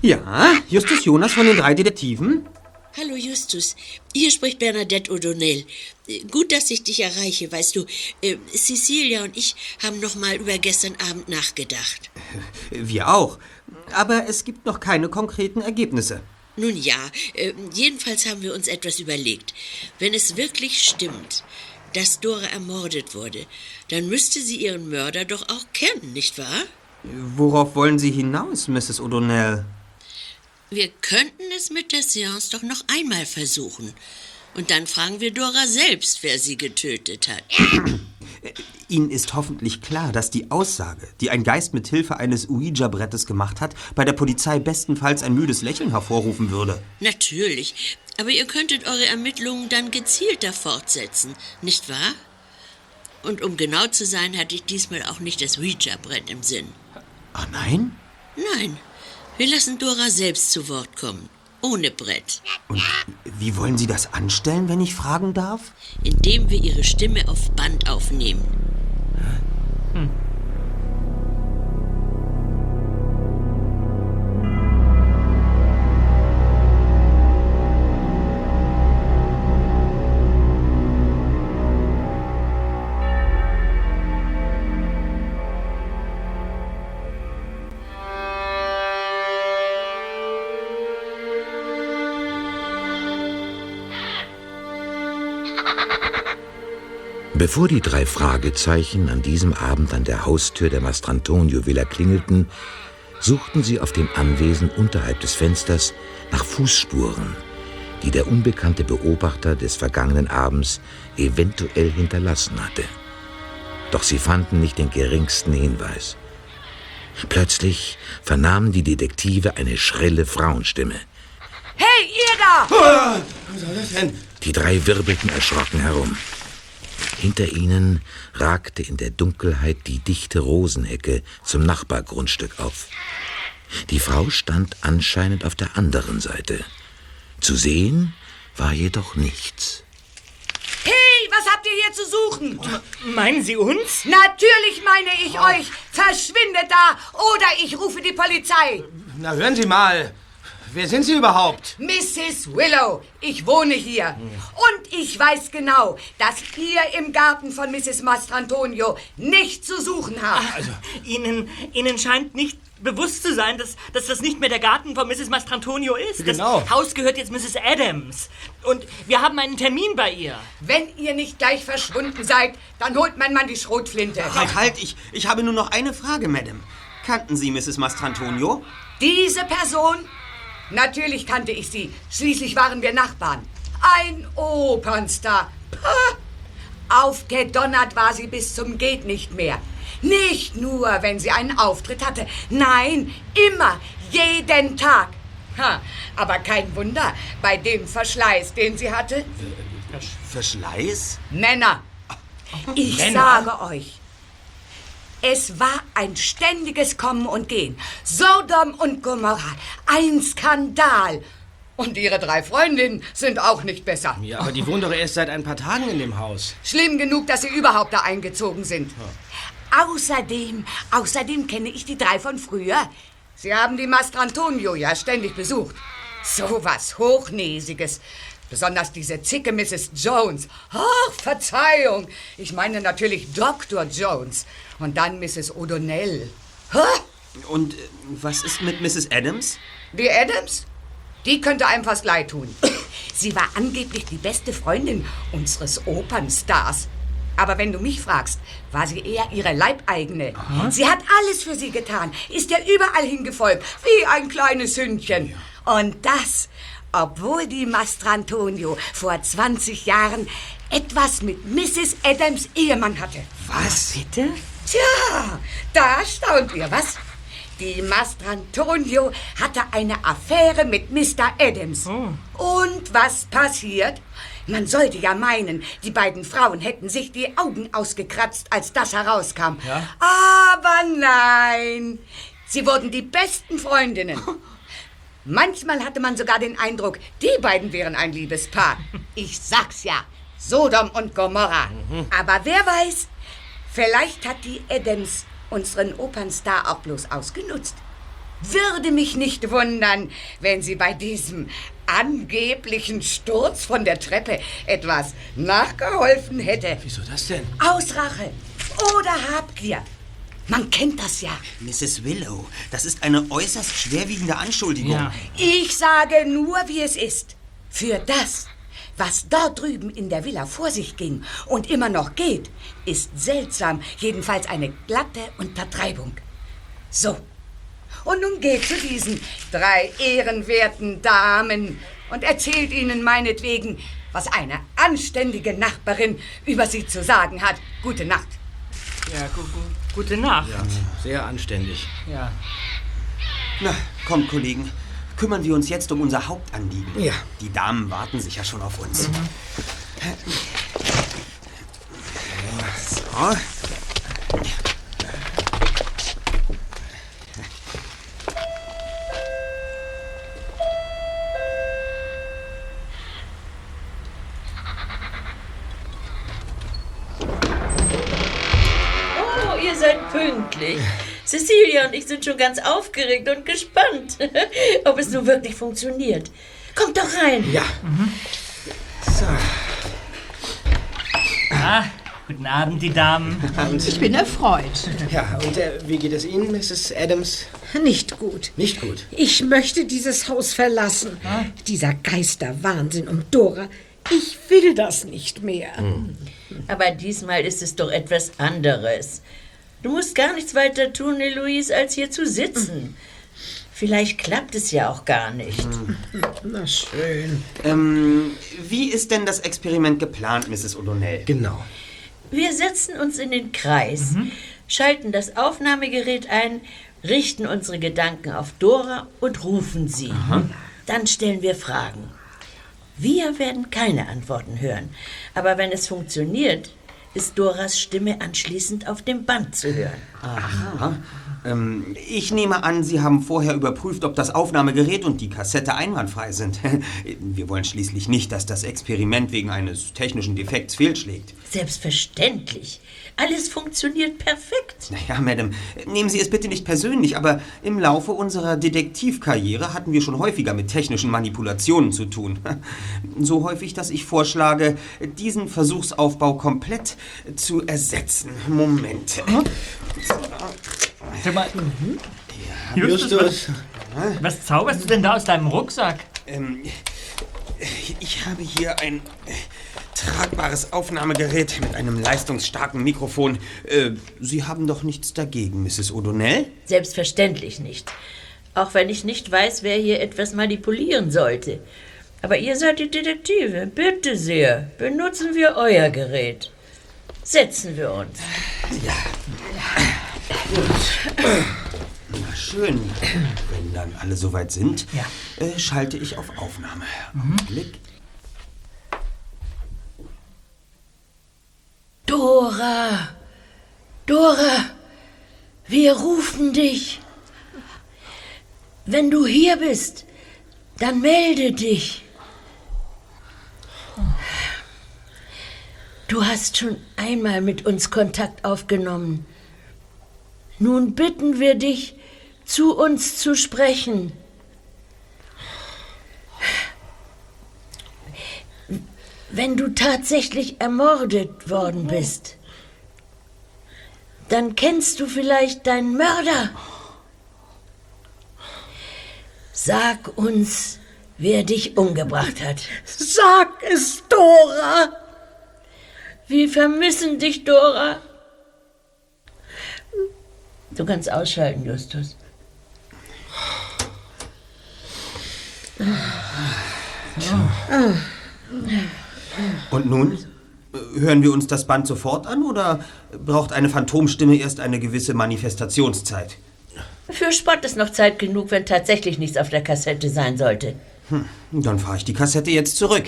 Ja, Justus Jonas von den drei Detektiven? Hallo Justus, hier spricht Bernadette O'Donnell. Äh, Gut, dass ich dich erreiche, weißt du. äh, Cecilia und ich haben noch mal über gestern Abend nachgedacht. Wir auch. Aber es gibt noch keine konkreten Ergebnisse. Nun ja, äh, jedenfalls haben wir uns etwas überlegt. Wenn es wirklich stimmt, dass Dora ermordet wurde, dann müsste sie ihren Mörder doch auch kennen, nicht wahr? Worauf wollen Sie hinaus, Mrs. O'Donnell? Wir könnten es mit der Seance doch noch einmal versuchen. Und dann fragen wir Dora selbst, wer sie getötet hat. Ihnen ist hoffentlich klar, dass die Aussage, die ein Geist mit Hilfe eines Ouija-Brettes gemacht hat, bei der Polizei bestenfalls ein müdes Lächeln hervorrufen würde. Natürlich. Aber ihr könntet eure Ermittlungen dann gezielter fortsetzen, nicht wahr? Und um genau zu sein, hatte ich diesmal auch nicht das Ouija-Brett im Sinn. Ah, nein? Nein, wir lassen Dora selbst zu Wort kommen. Ohne Brett. Und wie wollen Sie das anstellen, wenn ich fragen darf? Indem wir ihre Stimme auf Band aufnehmen. Bevor die drei Fragezeichen an diesem Abend an der Haustür der Mastrantonio Villa klingelten, suchten sie auf dem Anwesen unterhalb des Fensters nach Fußspuren, die der unbekannte Beobachter des vergangenen Abends eventuell hinterlassen hatte. Doch sie fanden nicht den geringsten Hinweis. Plötzlich vernahmen die Detektive eine schrille Frauenstimme. Hey, ihr da! Was soll das denn? Die drei wirbelten erschrocken herum. Hinter ihnen ragte in der Dunkelheit die dichte Rosenhecke zum Nachbargrundstück auf. Die Frau stand anscheinend auf der anderen Seite. Zu sehen war jedoch nichts. Hey, was habt ihr hier zu suchen? Meinen Sie uns? Natürlich meine ich euch. Verschwindet da oder ich rufe die Polizei. Na, hören Sie mal. Wer sind Sie überhaupt? Mrs. Willow, ich wohne hier. Und ich weiß genau, dass ihr im Garten von Mrs. Mastrantonio nichts zu suchen habt. Also, Ihnen, Ihnen scheint nicht bewusst zu sein, dass, dass das nicht mehr der Garten von Mrs. Mastrantonio ist. Genau. Das Haus gehört jetzt Mrs. Adams. Und wir haben einen Termin bei ihr. Wenn ihr nicht gleich verschwunden seid, dann holt mein Mann die Schrotflinte. Halt, halt, ich, ich habe nur noch eine Frage, Madame. Kannten Sie Mrs. Mastrantonio? Diese Person? Natürlich kannte ich sie. Schließlich waren wir Nachbarn. Ein Opernstar. Pah! Aufgedonnert war sie bis zum Geht nicht mehr. Nicht nur, wenn sie einen Auftritt hatte. Nein, immer, jeden Tag. Ha, aber kein Wunder bei dem Verschleiß, den sie hatte. Verschleiß? Männer. Ich Männer? sage euch, es war ein ständiges Kommen und Gehen. Sodom und Gomorra, ein Skandal. Und ihre drei Freundinnen sind auch nicht besser. Ja, aber die wohnen doch erst seit ein paar Tagen in dem Haus. Schlimm genug, dass sie überhaupt da eingezogen sind. Außerdem, außerdem kenne ich die drei von früher. Sie haben die Mastrantonio ja ständig besucht. So was Hochnäsiges. Besonders diese zicke Mrs. Jones. Ach, Verzeihung. Ich meine natürlich Dr. Jones. Und dann Mrs. O'Donnell. Ha? Und äh, was ist mit Mrs. Adams? Die Adams? Die könnte einem fast leid tun. Sie war angeblich die beste Freundin unseres Opernstars. Aber wenn du mich fragst, war sie eher ihre Leibeigene. Sie hat alles für sie getan, ist ihr überall hingefolgt, wie ein kleines Hündchen. Und das, obwohl die Mastrantonio vor 20 Jahren etwas mit Mrs. Adams Ehemann hatte. Was? Bitte? Tja, da staunt ihr, was? Die Mastrantonio hatte eine Affäre mit Mr. Adams. Und was passiert? Man sollte ja meinen, die beiden Frauen hätten sich die Augen ausgekratzt, als das herauskam. Aber nein, sie wurden die besten Freundinnen. Manchmal hatte man sogar den Eindruck, die beiden wären ein Liebespaar. Ich sag's ja, Sodom und Gomorra. Aber wer weiß, vielleicht hat die Adams unseren Opernstar auch bloß ausgenutzt. Würde mich nicht wundern, wenn sie bei diesem angeblichen Sturz von der Treppe etwas nachgeholfen hätte. Wieso das denn? Aus Rache oder Habgier. Man kennt das ja. Mrs. Willow, das ist eine äußerst schwerwiegende Anschuldigung. Ja. Ich sage nur, wie es ist. Für das, was dort drüben in der Villa vor sich ging und immer noch geht, ist seltsam, jedenfalls eine glatte Untertreibung. So. Und nun geht zu diesen drei ehrenwerten Damen und erzählt ihnen meinetwegen, was eine anständige Nachbarin über sie zu sagen hat. Gute Nacht. Ja, gu gu gute Nacht. Ja, sehr anständig. Ja. Na, kommt, Kollegen. Kümmern wir uns jetzt um unser Hauptanliegen. Ja. Die Damen warten sicher schon auf uns. So. Oh, ihr seid pünktlich. Cecilia und ich sind schon ganz aufgeregt und gespannt, ob es nun wirklich funktioniert. Kommt doch rein. Ja. Ah, guten Abend, die Damen. Ich bin erfreut. Ja, und äh, wie geht es Ihnen, Mrs. Adams? Nicht gut. Nicht gut. Ich möchte dieses Haus verlassen. Dieser Geisterwahnsinn um Dora. Ich will das nicht mehr. Aber diesmal ist es doch etwas anderes. Du musst gar nichts weiter tun, Eloise, als hier zu sitzen. Vielleicht klappt es ja auch gar nicht. Na schön. Ähm, wie ist denn das Experiment geplant, Mrs. O'Donnell? Genau. Wir setzen uns in den Kreis, schalten das Aufnahmegerät ein, richten unsere Gedanken auf Dora und rufen sie. Dann stellen wir Fragen. Wir werden keine Antworten hören. Aber wenn es funktioniert, ist Doras Stimme anschließend auf dem Band zu hören. Aha. Ähm, ich nehme an, Sie haben vorher überprüft, ob das Aufnahmegerät und die Kassette einwandfrei sind. Wir wollen schließlich nicht, dass das Experiment wegen eines technischen Defekts fehlschlägt. Selbstverständlich. Alles funktioniert perfekt. Naja, Madame, nehmen Sie es bitte nicht persönlich, aber im Laufe unserer Detektivkarriere hatten wir schon häufiger mit technischen Manipulationen zu tun. So häufig, dass ich vorschlage, diesen Versuchsaufbau komplett zu ersetzen. Moment. Sag mal, Justus, was, was zauberst du denn da aus deinem Rucksack? Ähm, ich habe hier ein äh, tragbares Aufnahmegerät mit einem leistungsstarken Mikrofon. Äh, Sie haben doch nichts dagegen, Mrs. O'Donnell? Selbstverständlich nicht. Auch wenn ich nicht weiß, wer hier etwas manipulieren sollte. Aber ihr seid die Detektive. Bitte sehr, benutzen wir euer Gerät. Setzen wir uns. Na schön. Wenn dann alle soweit sind, Ja. äh, schalte ich auf Aufnahme. Blick. Dora! Dora! Wir rufen dich! Wenn du hier bist, dann melde dich. Du hast schon einmal mit uns Kontakt aufgenommen. Nun bitten wir dich, zu uns zu sprechen. Wenn du tatsächlich ermordet worden bist, dann kennst du vielleicht deinen Mörder. Sag uns, wer dich umgebracht hat. Sag es, Dora! Wir vermissen dich, Dora. Du kannst ausschalten, Justus. Und nun? Äh, Hören wir uns das Band sofort an oder braucht eine Phantomstimme erst eine gewisse Manifestationszeit? Für Spott ist noch Zeit genug, wenn tatsächlich nichts auf der Kassette sein sollte. Hm, dann fahre ich die Kassette jetzt zurück.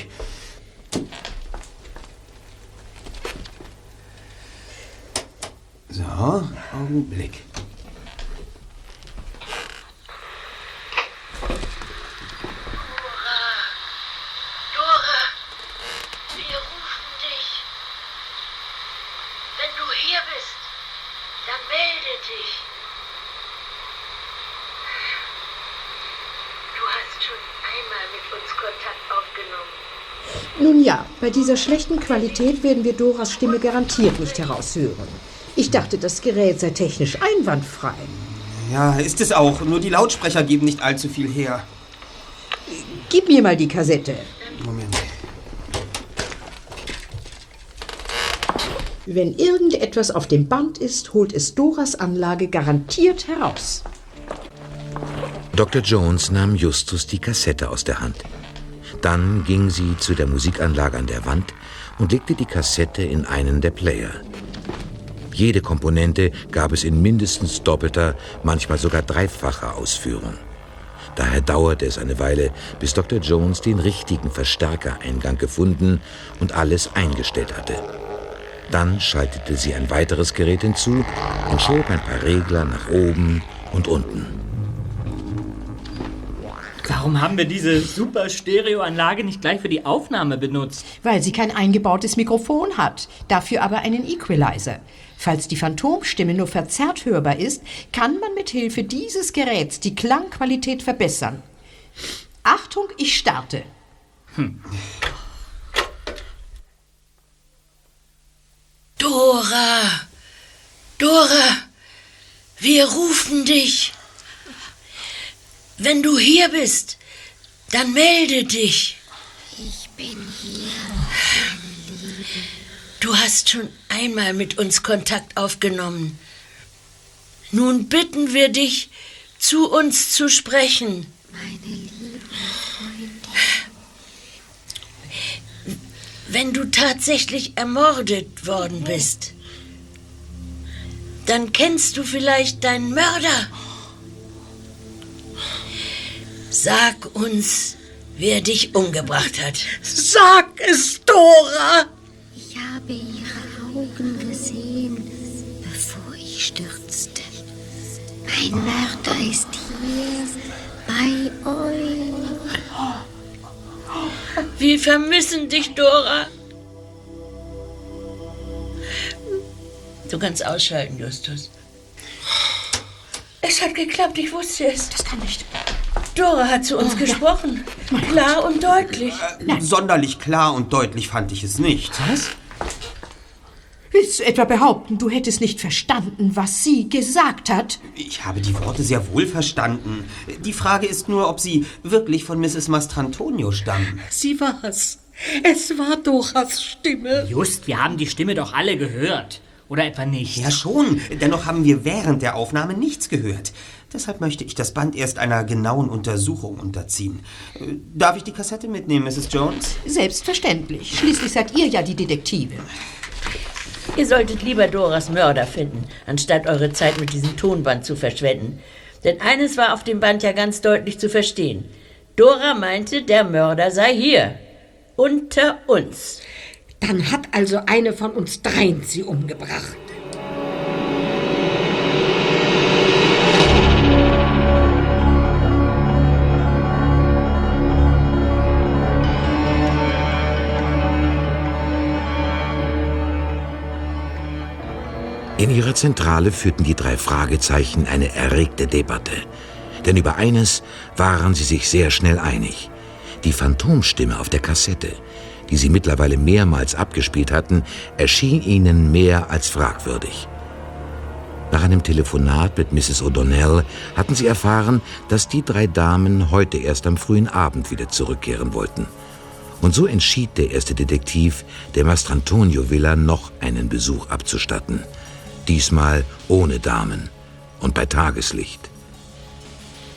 So, Augenblick. Dora, wir rufen dich. Wenn du hier bist, dann melde dich. Du hast schon einmal mit uns Kontakt aufgenommen. Nun ja, bei dieser schlechten Qualität werden wir Doras Stimme garantiert nicht heraushören. Ich dachte, das Gerät sei technisch einwandfrei. Ja, ist es auch. Nur die Lautsprecher geben nicht allzu viel her. Gib mir mal die Kassette. Moment. Wenn irgendetwas auf dem Band ist, holt es Doras Anlage garantiert heraus. Dr. Jones nahm Justus die Kassette aus der Hand. Dann ging sie zu der Musikanlage an der Wand und legte die Kassette in einen der Player. Jede Komponente gab es in mindestens doppelter, manchmal sogar dreifacher Ausführung. Daher dauerte es eine Weile, bis Dr. Jones den richtigen Verstärkereingang gefunden und alles eingestellt hatte. Dann schaltete sie ein weiteres Gerät hinzu und schob ein paar Regler nach oben und unten. Warum haben wir diese super Stereoanlage nicht gleich für die Aufnahme benutzt? Weil sie kein eingebautes Mikrofon hat, dafür aber einen Equalizer. Falls die Phantomstimme nur verzerrt hörbar ist, kann man mit Hilfe dieses Geräts die Klangqualität verbessern. Achtung, ich starte. Dora! Dora! Wir rufen dich! Wenn du hier bist, dann melde dich. Ich bin hier. Du hast schon einmal mit uns Kontakt aufgenommen. Nun bitten wir dich, zu uns zu sprechen. Meine liebe Freundin. Wenn du tatsächlich ermordet worden bist, dann kennst du vielleicht deinen Mörder. Sag uns, wer dich umgebracht hat. Sag es, Dora! Ich habe ihre Augen gesehen, bevor ich stürzte. Mein Mörder ist hier bei euch. Wir vermissen dich, Dora. Du kannst ausschalten, Justus. Es hat geklappt, ich wusste es. Das kann nicht. Dora hat zu uns gesprochen. Klar und deutlich. Sonderlich klar und deutlich fand ich es nicht. Was? Willst du etwa behaupten, du hättest nicht verstanden, was sie gesagt hat? Ich habe die Worte sehr wohl verstanden. Die Frage ist nur, ob sie wirklich von Mrs. Mastrantonio stammen. Sie war's. Es war Doras Stimme. Just, wir haben die Stimme doch alle gehört. Oder etwa nicht? Ja schon, dennoch haben wir während der Aufnahme nichts gehört. Deshalb möchte ich das Band erst einer genauen Untersuchung unterziehen. Äh, Darf ich die Kassette mitnehmen, Mrs. Jones? Selbstverständlich. Schließlich seid ihr ja die Detektive. Ihr solltet lieber Doras Mörder finden, anstatt eure Zeit mit diesem Tonband zu verschwenden. Denn eines war auf dem Band ja ganz deutlich zu verstehen. Dora meinte, der Mörder sei hier. Unter uns. Dann hat also eine von uns dreien sie umgebracht. In ihrer Zentrale führten die drei Fragezeichen eine erregte Debatte. Denn über eines waren sie sich sehr schnell einig. Die Phantomstimme auf der Kassette, die sie mittlerweile mehrmals abgespielt hatten, erschien ihnen mehr als fragwürdig. Nach einem Telefonat mit Mrs. O'Donnell hatten sie erfahren, dass die drei Damen heute erst am frühen Abend wieder zurückkehren wollten. Und so entschied der erste Detektiv, der Mastrantonio Villa noch einen Besuch abzustatten. Diesmal ohne Damen und bei Tageslicht.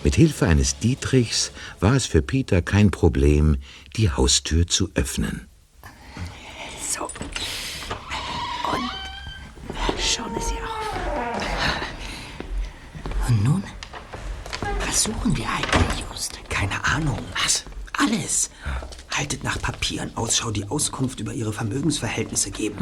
Mit Hilfe eines Dietrichs war es für Peter kein Problem, die Haustür zu öffnen. So. Und schon ist sie auf. Und nun? Was suchen wir eigentlich, Just? Keine Ahnung. Was? Alles. Haltet nach Papieren Ausschau, die Auskunft über ihre Vermögensverhältnisse geben.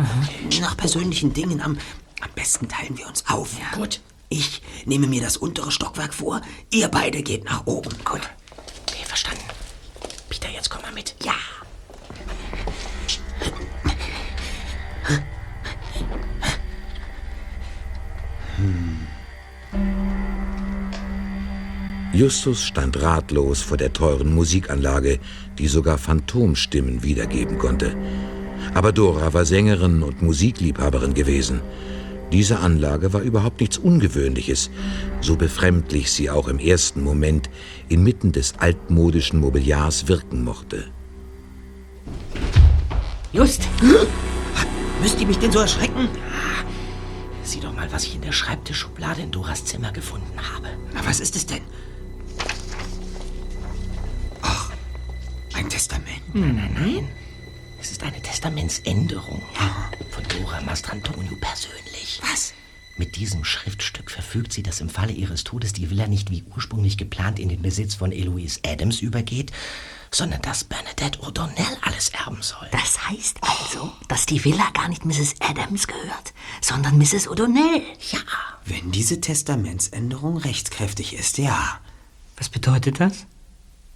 Nach persönlichen Dingen. Am, am besten teilen wir uns auf. Gut. Ich nehme mir das untere Stockwerk vor. Ihr beide geht nach oben. Gut. Okay, verstanden. Peter, jetzt komm mal mit. Ja. Justus stand ratlos vor der teuren Musikanlage, die sogar Phantomstimmen wiedergeben konnte. Aber Dora war Sängerin und Musikliebhaberin gewesen. Diese Anlage war überhaupt nichts Ungewöhnliches, so befremdlich sie auch im ersten Moment inmitten des altmodischen Mobiliars wirken mochte. Just! Müsst ihr mich denn so erschrecken? Sieh doch mal, was ich in der Schreibtischschublade in Doras Zimmer gefunden habe. Na, was ist es denn? Ach, ein Testament. Nein, nein, nein. Es ist eine Testamentsänderung von Dora Mastrantonio persönlich. Was? Mit diesem Schriftstück verfügt sie, dass im Falle ihres Todes die Villa nicht wie ursprünglich geplant in den Besitz von Eloise Adams übergeht, sondern dass Bernadette O'Donnell alles erben soll. Das heißt also, dass die Villa gar nicht Mrs. Adams gehört, sondern Mrs. O'Donnell. Ja. Wenn diese Testamentsänderung rechtskräftig ist, ja. Was bedeutet das?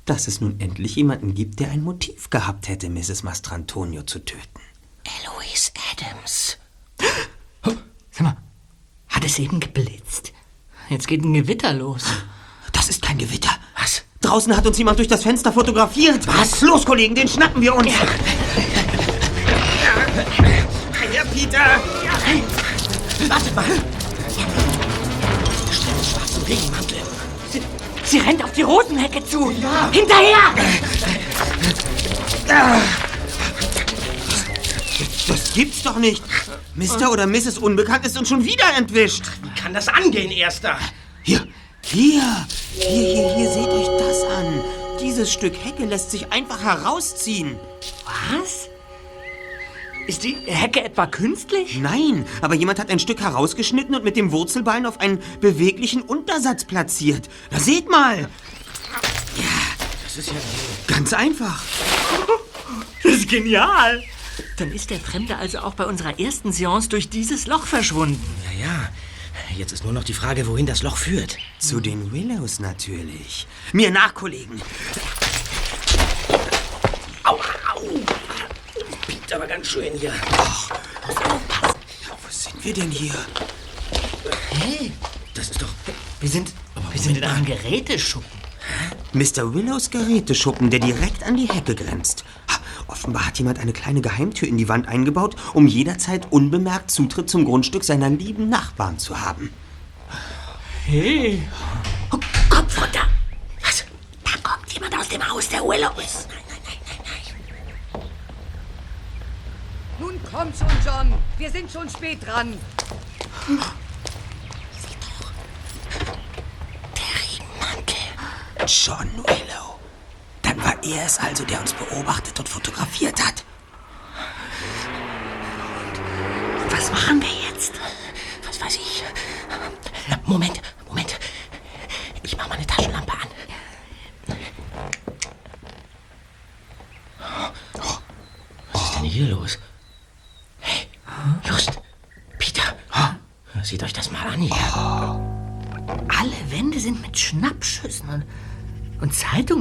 Dass es nun endlich jemanden gibt, der ein Motiv gehabt hätte, Mrs. Mastrantonio zu töten. Eloise Adams. Sag mal, hat es eben geblitzt? Jetzt geht ein Gewitter los. Das ist kein Gewitter. Was? Draußen hat uns jemand durch das Fenster fotografiert. Was? Los, Kollegen, den schnappen wir uns. Ja. Ja, Peter! Wartet mal! schwarzen Regenmantel. Sie, rennt auf die Rosenhecke zu. Hinterher! Das gibt's doch nicht. Mr. oder Mrs. Unbekannt ist uns schon wieder entwischt. Wie kann das angehen, Erster? Hier, hier, hier, hier, hier, seht euch das an. Dieses Stück Hecke lässt sich einfach herausziehen. Was? Ist die Hecke etwa künstlich? Nein, aber jemand hat ein Stück herausgeschnitten und mit dem Wurzelbein auf einen beweglichen Untersatz platziert. Na, seht mal. Das ist ja... Ganz einfach. Das ist genial. Dann ist der Fremde also auch bei unserer ersten Seance durch dieses Loch verschwunden. Ja, ja. Jetzt ist nur noch die Frage, wohin das Loch führt. Zu den Willows natürlich. Mir nach, Kollegen. Piept aber ganz schön hier. Ach, wo sind wir denn hier? Hey, das ist doch... Wir sind, wir sind in einem Geräteschuppen. Mr. Willows Geräteschuppen, der direkt an die Hecke grenzt. Offenbar hat jemand eine kleine Geheimtür in die Wand eingebaut, um jederzeit unbemerkt Zutritt zum Grundstück seiner lieben Nachbarn zu haben. Hey. Oh, Kopf runter! Was? Da kommt jemand aus dem Haus der Willows. Nein, nein, nein, nein, nein. Nun komm schon, John. Wir sind schon spät dran. John Willow. Dann war er es also, der uns beobachtet und fotografiert hat. Was machen wir jetzt? Was weiß ich. Moment.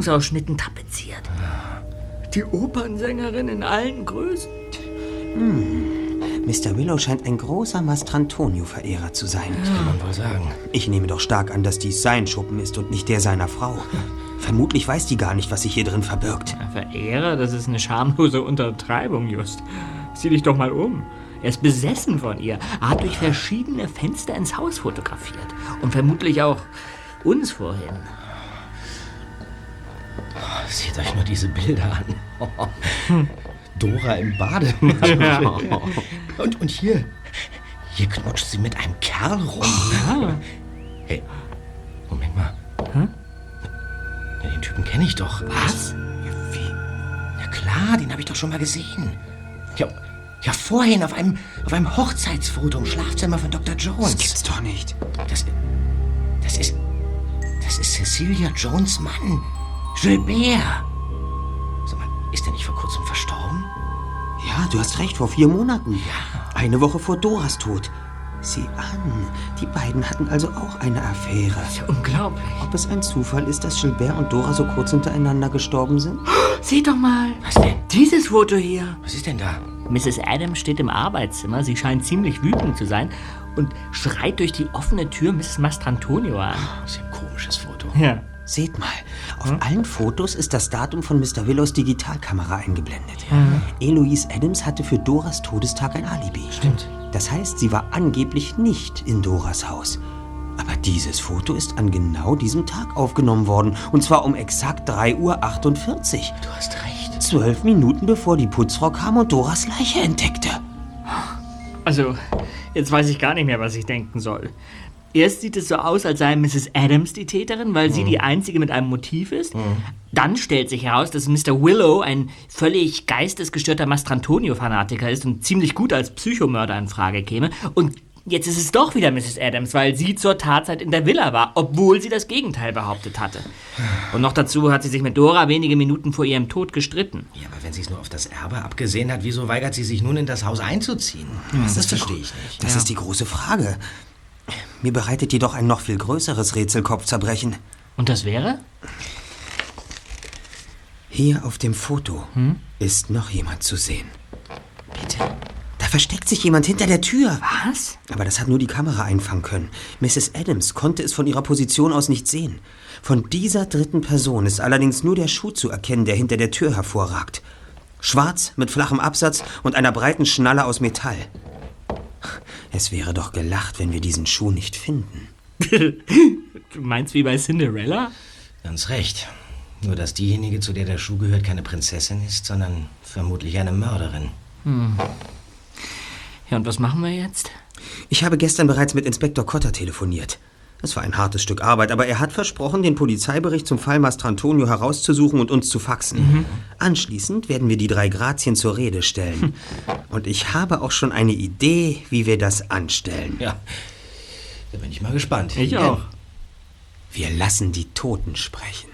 Zeitungsausschnitten tapeziert. Die Opernsängerin in allen Größen. Hm. Mr. Willow scheint ein großer Mastrantonio-Verehrer zu sein. Das kann man wohl sagen. Ich nehme doch stark an, dass dies sein Schuppen ist und nicht der seiner Frau. Vermutlich weiß die gar nicht, was sich hier drin verbirgt. Verehrer, das ist eine schamlose Untertreibung, Just. Sieh dich doch mal um. Er ist besessen von ihr. Er hat durch verschiedene Fenster ins Haus fotografiert. Und vermutlich auch uns vorhin. Seht euch nur diese Bilder an. Dora im Bademantel. und, und hier. Hier knutscht sie mit einem Kerl rum. Ja. Hey, Moment mal. Hm? Ja, den Typen kenne ich doch. Was? Wie? Ja klar, den habe ich doch schon mal gesehen. Ja, ja vorhin auf einem, auf einem Hochzeitsfoto im Schlafzimmer von Dr. Jones. Das gibt's doch nicht. Das, das ist... Das ist Cecilia Jones Mann. Gilbert. Sag mal, ist er nicht vor kurzem verstorben? Ja, du hast recht, vor vier Monaten. Ja. Eine Woche vor Doras Tod. Sieh an, die beiden hatten also auch eine Affäre. Das ist ja unglaublich. Ob es ein Zufall ist, dass Gilbert und Dora so kurz hintereinander gestorben sind? Seht doch mal. Was denn? Dieses Foto hier. Was ist denn da? Mrs. Adams steht im Arbeitszimmer. Sie scheint ziemlich wütend zu sein und schreit durch die offene Tür Mrs. Mastrantonio an. Das ist ja ein komisches Foto. Ja. Seht mal, auf allen Fotos ist das Datum von Mr. Willows Digitalkamera eingeblendet. Mhm. Eloise Adams hatte für Doras Todestag ein Alibi. Stimmt. Das heißt, sie war angeblich nicht in Doras Haus. Aber dieses Foto ist an genau diesem Tag aufgenommen worden. Und zwar um exakt 3.48 Uhr. Du hast recht. Zwölf Minuten bevor die Putzfrau kam und Doras Leiche entdeckte. Also, jetzt weiß ich gar nicht mehr, was ich denken soll. Erst sieht es so aus, als sei Mrs. Adams die Täterin, weil sie Mhm. die einzige mit einem Motiv ist. Dann stellt sich heraus, dass Mr. Willow ein völlig geistesgestörter Mastrantonio-Fanatiker ist und ziemlich gut als Psychomörder in Frage käme. Und jetzt ist es doch wieder Mrs. Adams, weil sie zur Tatzeit in der Villa war, obwohl sie das Gegenteil behauptet hatte. Und noch dazu hat sie sich mit Dora wenige Minuten vor ihrem Tod gestritten. Ja, aber wenn sie es nur auf das Erbe abgesehen hat, wieso weigert sie sich nun in das Haus einzuziehen? das verstehe ich nicht. Das ist die große Frage. Mir bereitet jedoch ein noch viel größeres Rätsel Kopfzerbrechen. Und das wäre? Hier auf dem Foto ist noch jemand zu sehen. Bitte? Da versteckt sich jemand hinter der Tür. Was? Aber das hat nur die Kamera einfangen können. Mrs. Adams konnte es von ihrer Position aus nicht sehen. Von dieser dritten Person ist allerdings nur der Schuh zu erkennen, der hinter der Tür hervorragt. Schwarz, mit flachem Absatz und einer breiten Schnalle aus Metall. Es wäre doch gelacht, wenn wir diesen Schuh nicht finden. Du meinst wie bei Cinderella? Ganz recht. Nur, dass diejenige, zu der der Schuh gehört, keine Prinzessin ist, sondern vermutlich eine Mörderin. Hm. Ja, und was machen wir jetzt? Ich habe gestern bereits mit Inspektor Cotter telefoniert. Es war ein hartes Stück Arbeit, aber er hat versprochen, den Polizeibericht zum Fall Mastrantonio herauszusuchen und uns zu faxen. Mhm. Anschließend werden wir die drei Grazien zur Rede stellen. Und ich habe auch schon eine Idee, wie wir das anstellen. Ja, da bin ich mal gespannt. Ich auch. Wir lassen die Toten sprechen.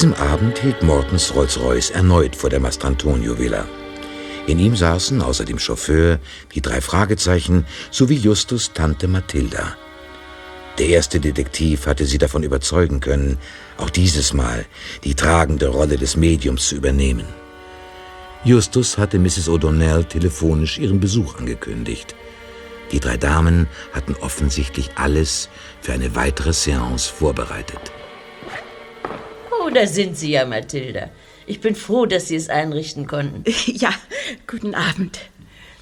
Diesem Abend hielt Mortens Rolls-Royce erneut vor der Mastrantonio-Villa. In ihm saßen außer dem Chauffeur die drei Fragezeichen sowie Justus Tante Mathilda. Der erste Detektiv hatte sie davon überzeugen können, auch dieses Mal die tragende Rolle des Mediums zu übernehmen. Justus hatte Mrs. O'Donnell telefonisch ihren Besuch angekündigt. Die drei Damen hatten offensichtlich alles für eine weitere Seance vorbereitet. Da sind Sie ja, Mathilda. Ich bin froh, dass Sie es einrichten konnten. Ja, guten Abend.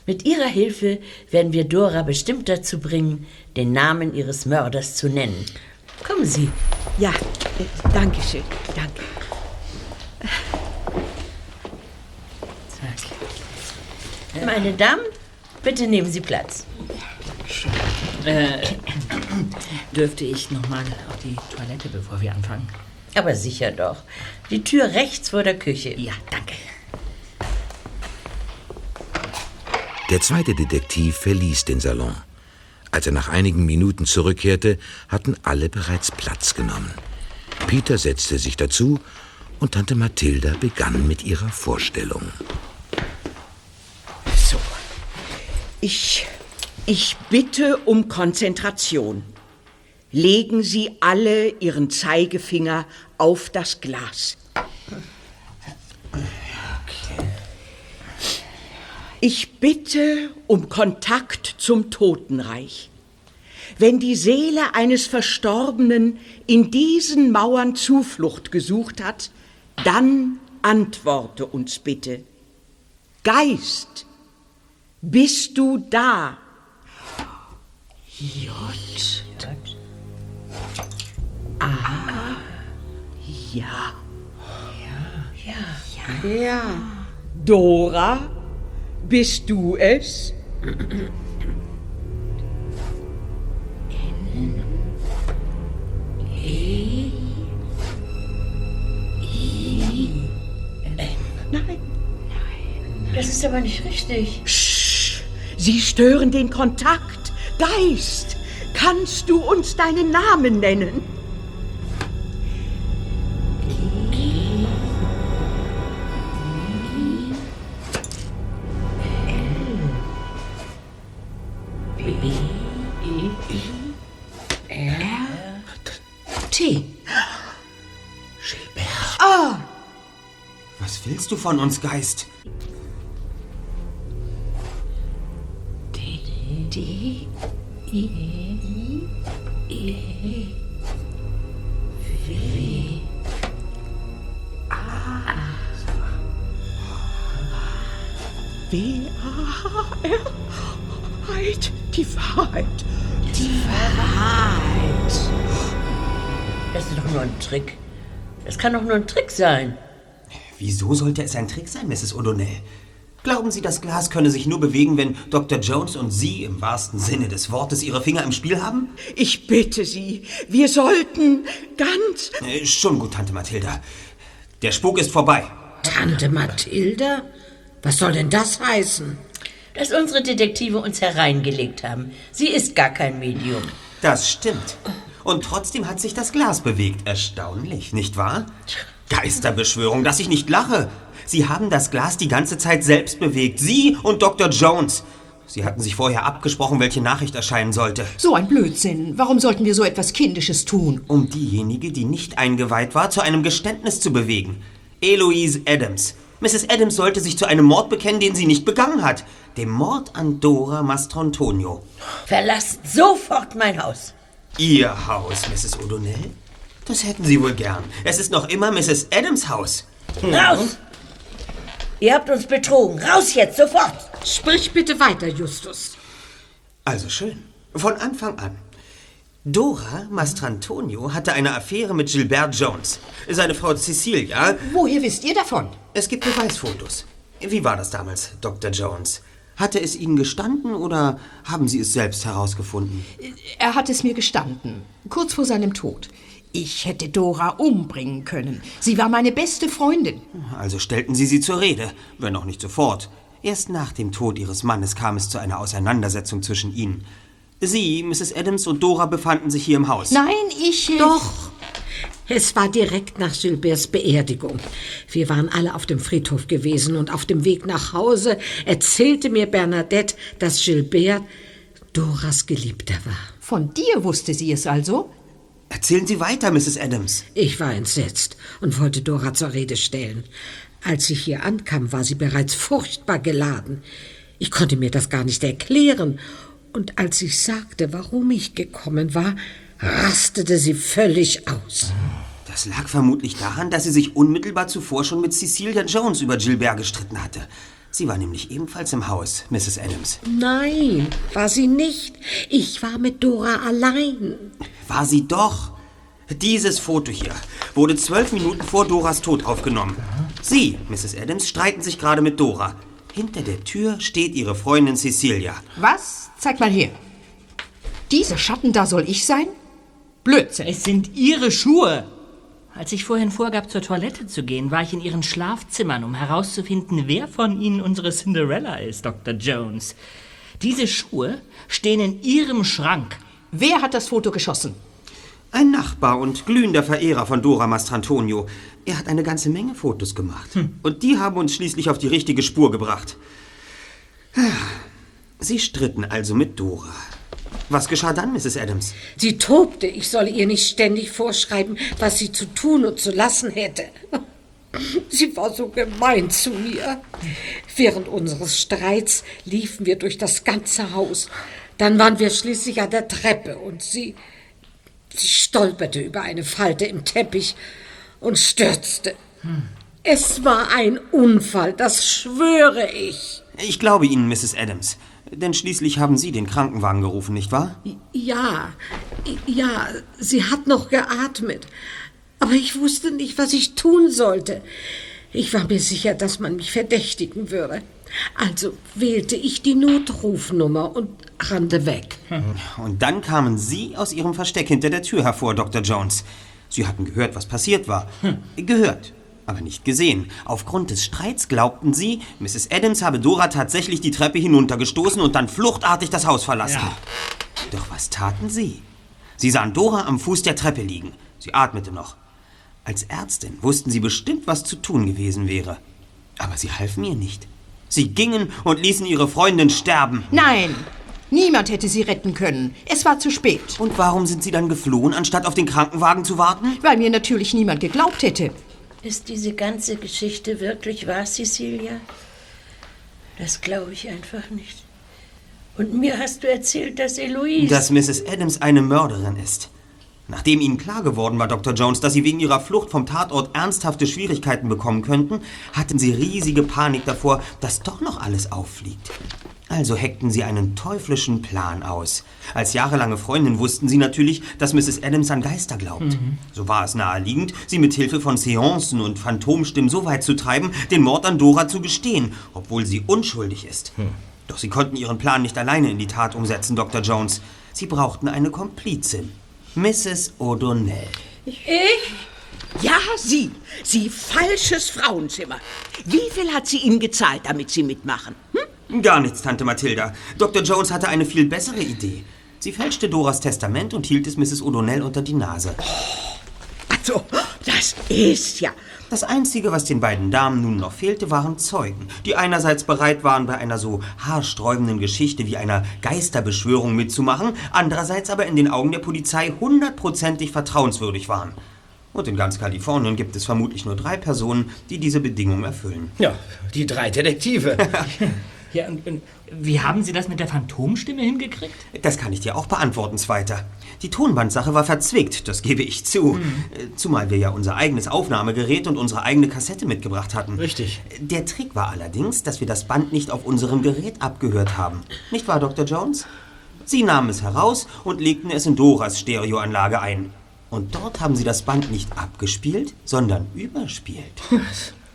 Mit Ihrer Hilfe werden wir Dora bestimmt dazu bringen, den Namen ihres Mörders zu nennen. Kommen Sie. Ja, äh, danke schön. Danke. Meine Damen, bitte nehmen Sie Platz. Äh, dürfte ich nochmal auf die Toilette, bevor wir anfangen? Aber sicher doch. Die Tür rechts vor der Küche. Ja, danke. Der zweite Detektiv verließ den Salon. Als er nach einigen Minuten zurückkehrte, hatten alle bereits Platz genommen. Peter setzte sich dazu und Tante Mathilda begann mit ihrer Vorstellung. So. Ich, ich bitte um Konzentration. Legen Sie alle Ihren Zeigefinger auf das Glas. Ich bitte um Kontakt zum Totenreich. Wenn die Seele eines Verstorbenen in diesen Mauern Zuflucht gesucht hat, dann antworte uns bitte. Geist, bist du da? J. Ah. Ja. Ja. Ja. Ja. ja. Dora, bist du es? Nein. Das ist aber nicht richtig. Sch Sie stören den Kontakt. Geist, kannst du uns deinen Namen nennen? T. Ah, Was willst du von uns, Geist? D. I. E. W. W-A-R. Die Wahrheit. Die Wahrheit. Das ist doch nur ein Trick. Das kann doch nur ein Trick sein. Wieso sollte es ein Trick sein, Mrs. O'Donnell? Glauben Sie, das Glas könne sich nur bewegen, wenn Dr. Jones und Sie im wahrsten Sinne des Wortes Ihre Finger im Spiel haben? Ich bitte Sie, wir sollten ganz... Äh, schon gut, Tante Mathilda. Der Spuk ist vorbei. Tante Mathilda? Was soll denn das heißen? Dass unsere Detektive uns hereingelegt haben. Sie ist gar kein Medium. Das stimmt. Und trotzdem hat sich das Glas bewegt. Erstaunlich, nicht wahr? Geisterbeschwörung, dass ich nicht lache. Sie haben das Glas die ganze Zeit selbst bewegt. Sie und Dr. Jones. Sie hatten sich vorher abgesprochen, welche Nachricht erscheinen sollte. So ein Blödsinn. Warum sollten wir so etwas Kindisches tun? Um diejenige, die nicht eingeweiht war, zu einem Geständnis zu bewegen. Eloise Adams. Mrs. Adams sollte sich zu einem Mord bekennen, den sie nicht begangen hat. Dem Mord an Dora Mastrantonio. Verlasst sofort mein Haus. Ihr Haus, Mrs. O'Donnell? Das hätten Sie wohl gern. Es ist noch immer Mrs. Adams Haus. Raus! Ihr habt uns betrogen. Raus jetzt, sofort! Sprich bitte weiter, Justus. Also schön. Von Anfang an. Dora Mastrantonio hatte eine Affäre mit Gilbert Jones. Seine Frau Cecilia. Woher wisst ihr davon? Es gibt Beweisfotos. Wie war das damals, Dr. Jones? Hatte es Ihnen gestanden oder haben Sie es selbst herausgefunden? Er hat es mir gestanden, kurz vor seinem Tod. Ich hätte Dora umbringen können. Sie war meine beste Freundin. Also stellten Sie sie zur Rede, wenn auch nicht sofort. Erst nach dem Tod Ihres Mannes kam es zu einer Auseinandersetzung zwischen Ihnen. Sie, Mrs. Adams und Dora befanden sich hier im Haus. Nein, ich. Äh, Doch. Es war direkt nach Gilberts Beerdigung. Wir waren alle auf dem Friedhof gewesen und auf dem Weg nach Hause erzählte mir Bernadette, dass Gilbert Doras Geliebter war. Von dir wusste sie es also? Erzählen Sie weiter, Mrs. Adams. Ich war entsetzt und wollte Dora zur Rede stellen. Als ich hier ankam, war sie bereits furchtbar geladen. Ich konnte mir das gar nicht erklären. Und als ich sagte, warum ich gekommen war, rastete sie völlig aus. Das lag vermutlich daran, dass sie sich unmittelbar zuvor schon mit Cecilia Jones über Gilbert gestritten hatte. Sie war nämlich ebenfalls im Haus, Mrs. Adams. Nein, war sie nicht. Ich war mit Dora allein. War sie doch. Dieses Foto hier wurde zwölf Minuten vor Doras Tod aufgenommen. Sie, Mrs. Adams, streiten sich gerade mit Dora. Hinter der Tür steht ihre Freundin Cecilia. Was? Zeig mal her. Diese Schatten da soll ich sein? Blödsinn. Es sind Ihre Schuhe. Als ich vorhin vorgab, zur Toilette zu gehen, war ich in Ihren Schlafzimmern, um herauszufinden, wer von Ihnen unsere Cinderella ist, Dr. Jones. Diese Schuhe stehen in Ihrem Schrank. Wer hat das Foto geschossen? Ein Nachbar und glühender Verehrer von Dora Mastrantonio. Er hat eine ganze Menge Fotos gemacht. Und die haben uns schließlich auf die richtige Spur gebracht. Sie stritten also mit Dora. Was geschah dann, Mrs. Adams? Sie tobte, ich solle ihr nicht ständig vorschreiben, was sie zu tun und zu lassen hätte. Sie war so gemein zu mir. Während unseres Streits liefen wir durch das ganze Haus. Dann waren wir schließlich an der Treppe und sie. Sie stolperte über eine Falte im Teppich und stürzte. Es war ein Unfall, das schwöre ich. Ich glaube Ihnen, Mrs. Adams. Denn schließlich haben Sie den Krankenwagen gerufen, nicht wahr? Ja, ja, sie hat noch geatmet. Aber ich wusste nicht, was ich tun sollte. Ich war mir sicher, dass man mich verdächtigen würde. Also wählte ich die Notrufnummer und rannte weg. Und dann kamen Sie aus Ihrem Versteck hinter der Tür hervor, Dr. Jones. Sie hatten gehört, was passiert war. Gehört. Aber nicht gesehen. Aufgrund des Streits glaubten sie, Mrs. Adams habe Dora tatsächlich die Treppe hinuntergestoßen und dann fluchtartig das Haus verlassen. Doch was taten sie? Sie sahen Dora am Fuß der Treppe liegen. Sie atmete noch. Als Ärztin wussten sie bestimmt, was zu tun gewesen wäre. Aber sie halfen ihr nicht. Sie gingen und ließen ihre Freundin sterben. Nein, niemand hätte sie retten können. Es war zu spät. Und warum sind sie dann geflohen, anstatt auf den Krankenwagen zu warten? Weil mir natürlich niemand geglaubt hätte. Ist diese ganze Geschichte wirklich wahr, Cecilia? Das glaube ich einfach nicht. Und mir hast du erzählt, dass Eloise... Dass Mrs. Adams eine Mörderin ist. Nachdem Ihnen klar geworden war, Dr. Jones, dass Sie wegen Ihrer Flucht vom Tatort ernsthafte Schwierigkeiten bekommen könnten, hatten Sie riesige Panik davor, dass doch noch alles auffliegt. Also heckten Sie einen teuflischen Plan aus. Als jahrelange Freundin wussten Sie natürlich, dass Mrs. Adams an Geister glaubt. Mhm. So war es naheliegend, sie mit Hilfe von Seancen und Phantomstimmen so weit zu treiben, den Mord an Dora zu gestehen, obwohl sie unschuldig ist. Doch Sie konnten Ihren Plan nicht alleine in die Tat umsetzen, Dr. Jones. Sie brauchten eine Komplizin. Mrs. O'Donnell. Ich? Ja, Sie. Sie falsches Frauenzimmer. Wie viel hat sie Ihnen gezahlt, damit Sie mitmachen? Hm? Gar nichts, Tante Mathilda. Dr. Jones hatte eine viel bessere Idee. Sie fälschte Doras Testament und hielt es Mrs. O'Donnell unter die Nase. Also, das ist ja. Das Einzige, was den beiden Damen nun noch fehlte, waren Zeugen, die einerseits bereit waren, bei einer so haarsträubenden Geschichte wie einer Geisterbeschwörung mitzumachen, andererseits aber in den Augen der Polizei hundertprozentig vertrauenswürdig waren. Und in ganz Kalifornien gibt es vermutlich nur drei Personen, die diese Bedingung erfüllen. Ja, die drei Detektive. Ja, und, und wie haben Sie das mit der Phantomstimme hingekriegt? Das kann ich dir auch beantworten, Zweiter. Die Tonbandsache war verzwickt, das gebe ich zu. Äh, Zumal wir ja unser eigenes Aufnahmegerät und unsere eigene Kassette mitgebracht hatten. Richtig. Der Trick war allerdings, dass wir das Band nicht auf unserem Gerät abgehört haben. Nicht wahr, Dr. Jones? Sie nahmen es heraus und legten es in Doras Stereoanlage ein. Und dort haben sie das Band nicht abgespielt, sondern überspielt.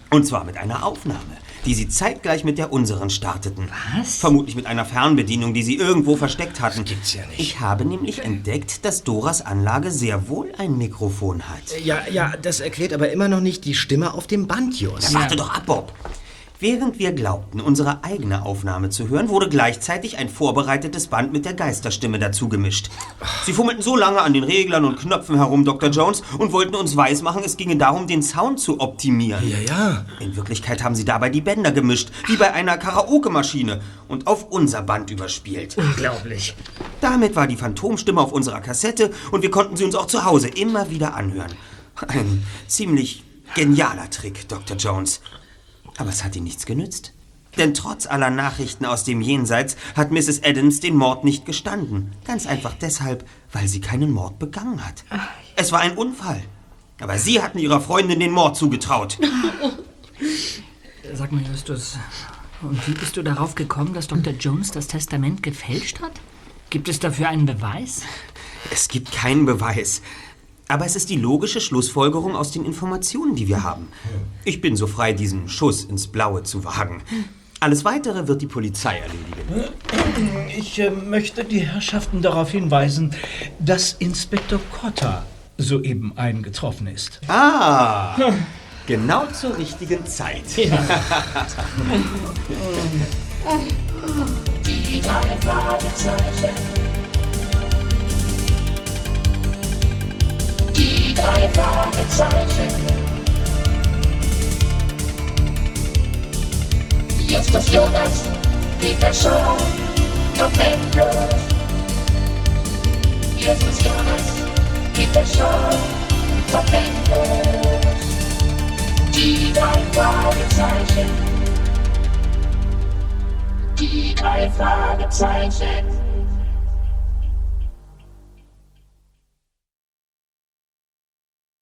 Und zwar mit einer Aufnahme, die sie zeitgleich mit der unseren starteten. Was? Vermutlich mit einer Fernbedienung, die sie irgendwo versteckt hatten. gibt's ja nicht. Ich habe nämlich entdeckt, dass Doras Anlage sehr wohl ein Mikrofon hat. Ja, ja, das erklärt aber immer noch nicht die Stimme auf dem Band, Jos. Ja, warte doch ab, Bob. Während wir glaubten, unsere eigene Aufnahme zu hören, wurde gleichzeitig ein vorbereitetes Band mit der Geisterstimme dazu gemischt. Sie fummelten so lange an den Reglern und Knöpfen herum, Dr. Jones, und wollten uns weismachen, es ginge darum, den Sound zu optimieren. Ja, ja. In Wirklichkeit haben sie dabei die Bänder gemischt, wie bei einer Karaoke-Maschine, und auf unser Band überspielt. Unglaublich. Damit war die Phantomstimme auf unserer Kassette und wir konnten sie uns auch zu Hause immer wieder anhören. Ein ziemlich genialer Trick, Dr. Jones. Aber es hat ihm nichts genützt. Denn trotz aller Nachrichten aus dem Jenseits hat Mrs. Adams den Mord nicht gestanden. Ganz einfach deshalb, weil sie keinen Mord begangen hat. Es war ein Unfall. Aber Sie hatten Ihrer Freundin den Mord zugetraut. Sag mal, Justus, und wie bist du darauf gekommen, dass Dr. Jones das Testament gefälscht hat? Gibt es dafür einen Beweis? Es gibt keinen Beweis. Aber es ist die logische Schlussfolgerung aus den Informationen, die wir haben. Ich bin so frei, diesen Schuss ins Blaue zu wagen. Alles Weitere wird die Polizei erledigen. Ich äh, möchte die Herrschaften darauf hinweisen, dass Inspektor Cotta soeben eingetroffen ist. Ah, genau zur richtigen Zeit. Die drei Fragezeichen. Die drei Fragezeichen. Justus Jonas, Peter Shaw, Tom Endlos. Justus Jonas, Peter Shaw, Tom Endlos. Die drei Fragezeichen. Die drei Fragezeichen.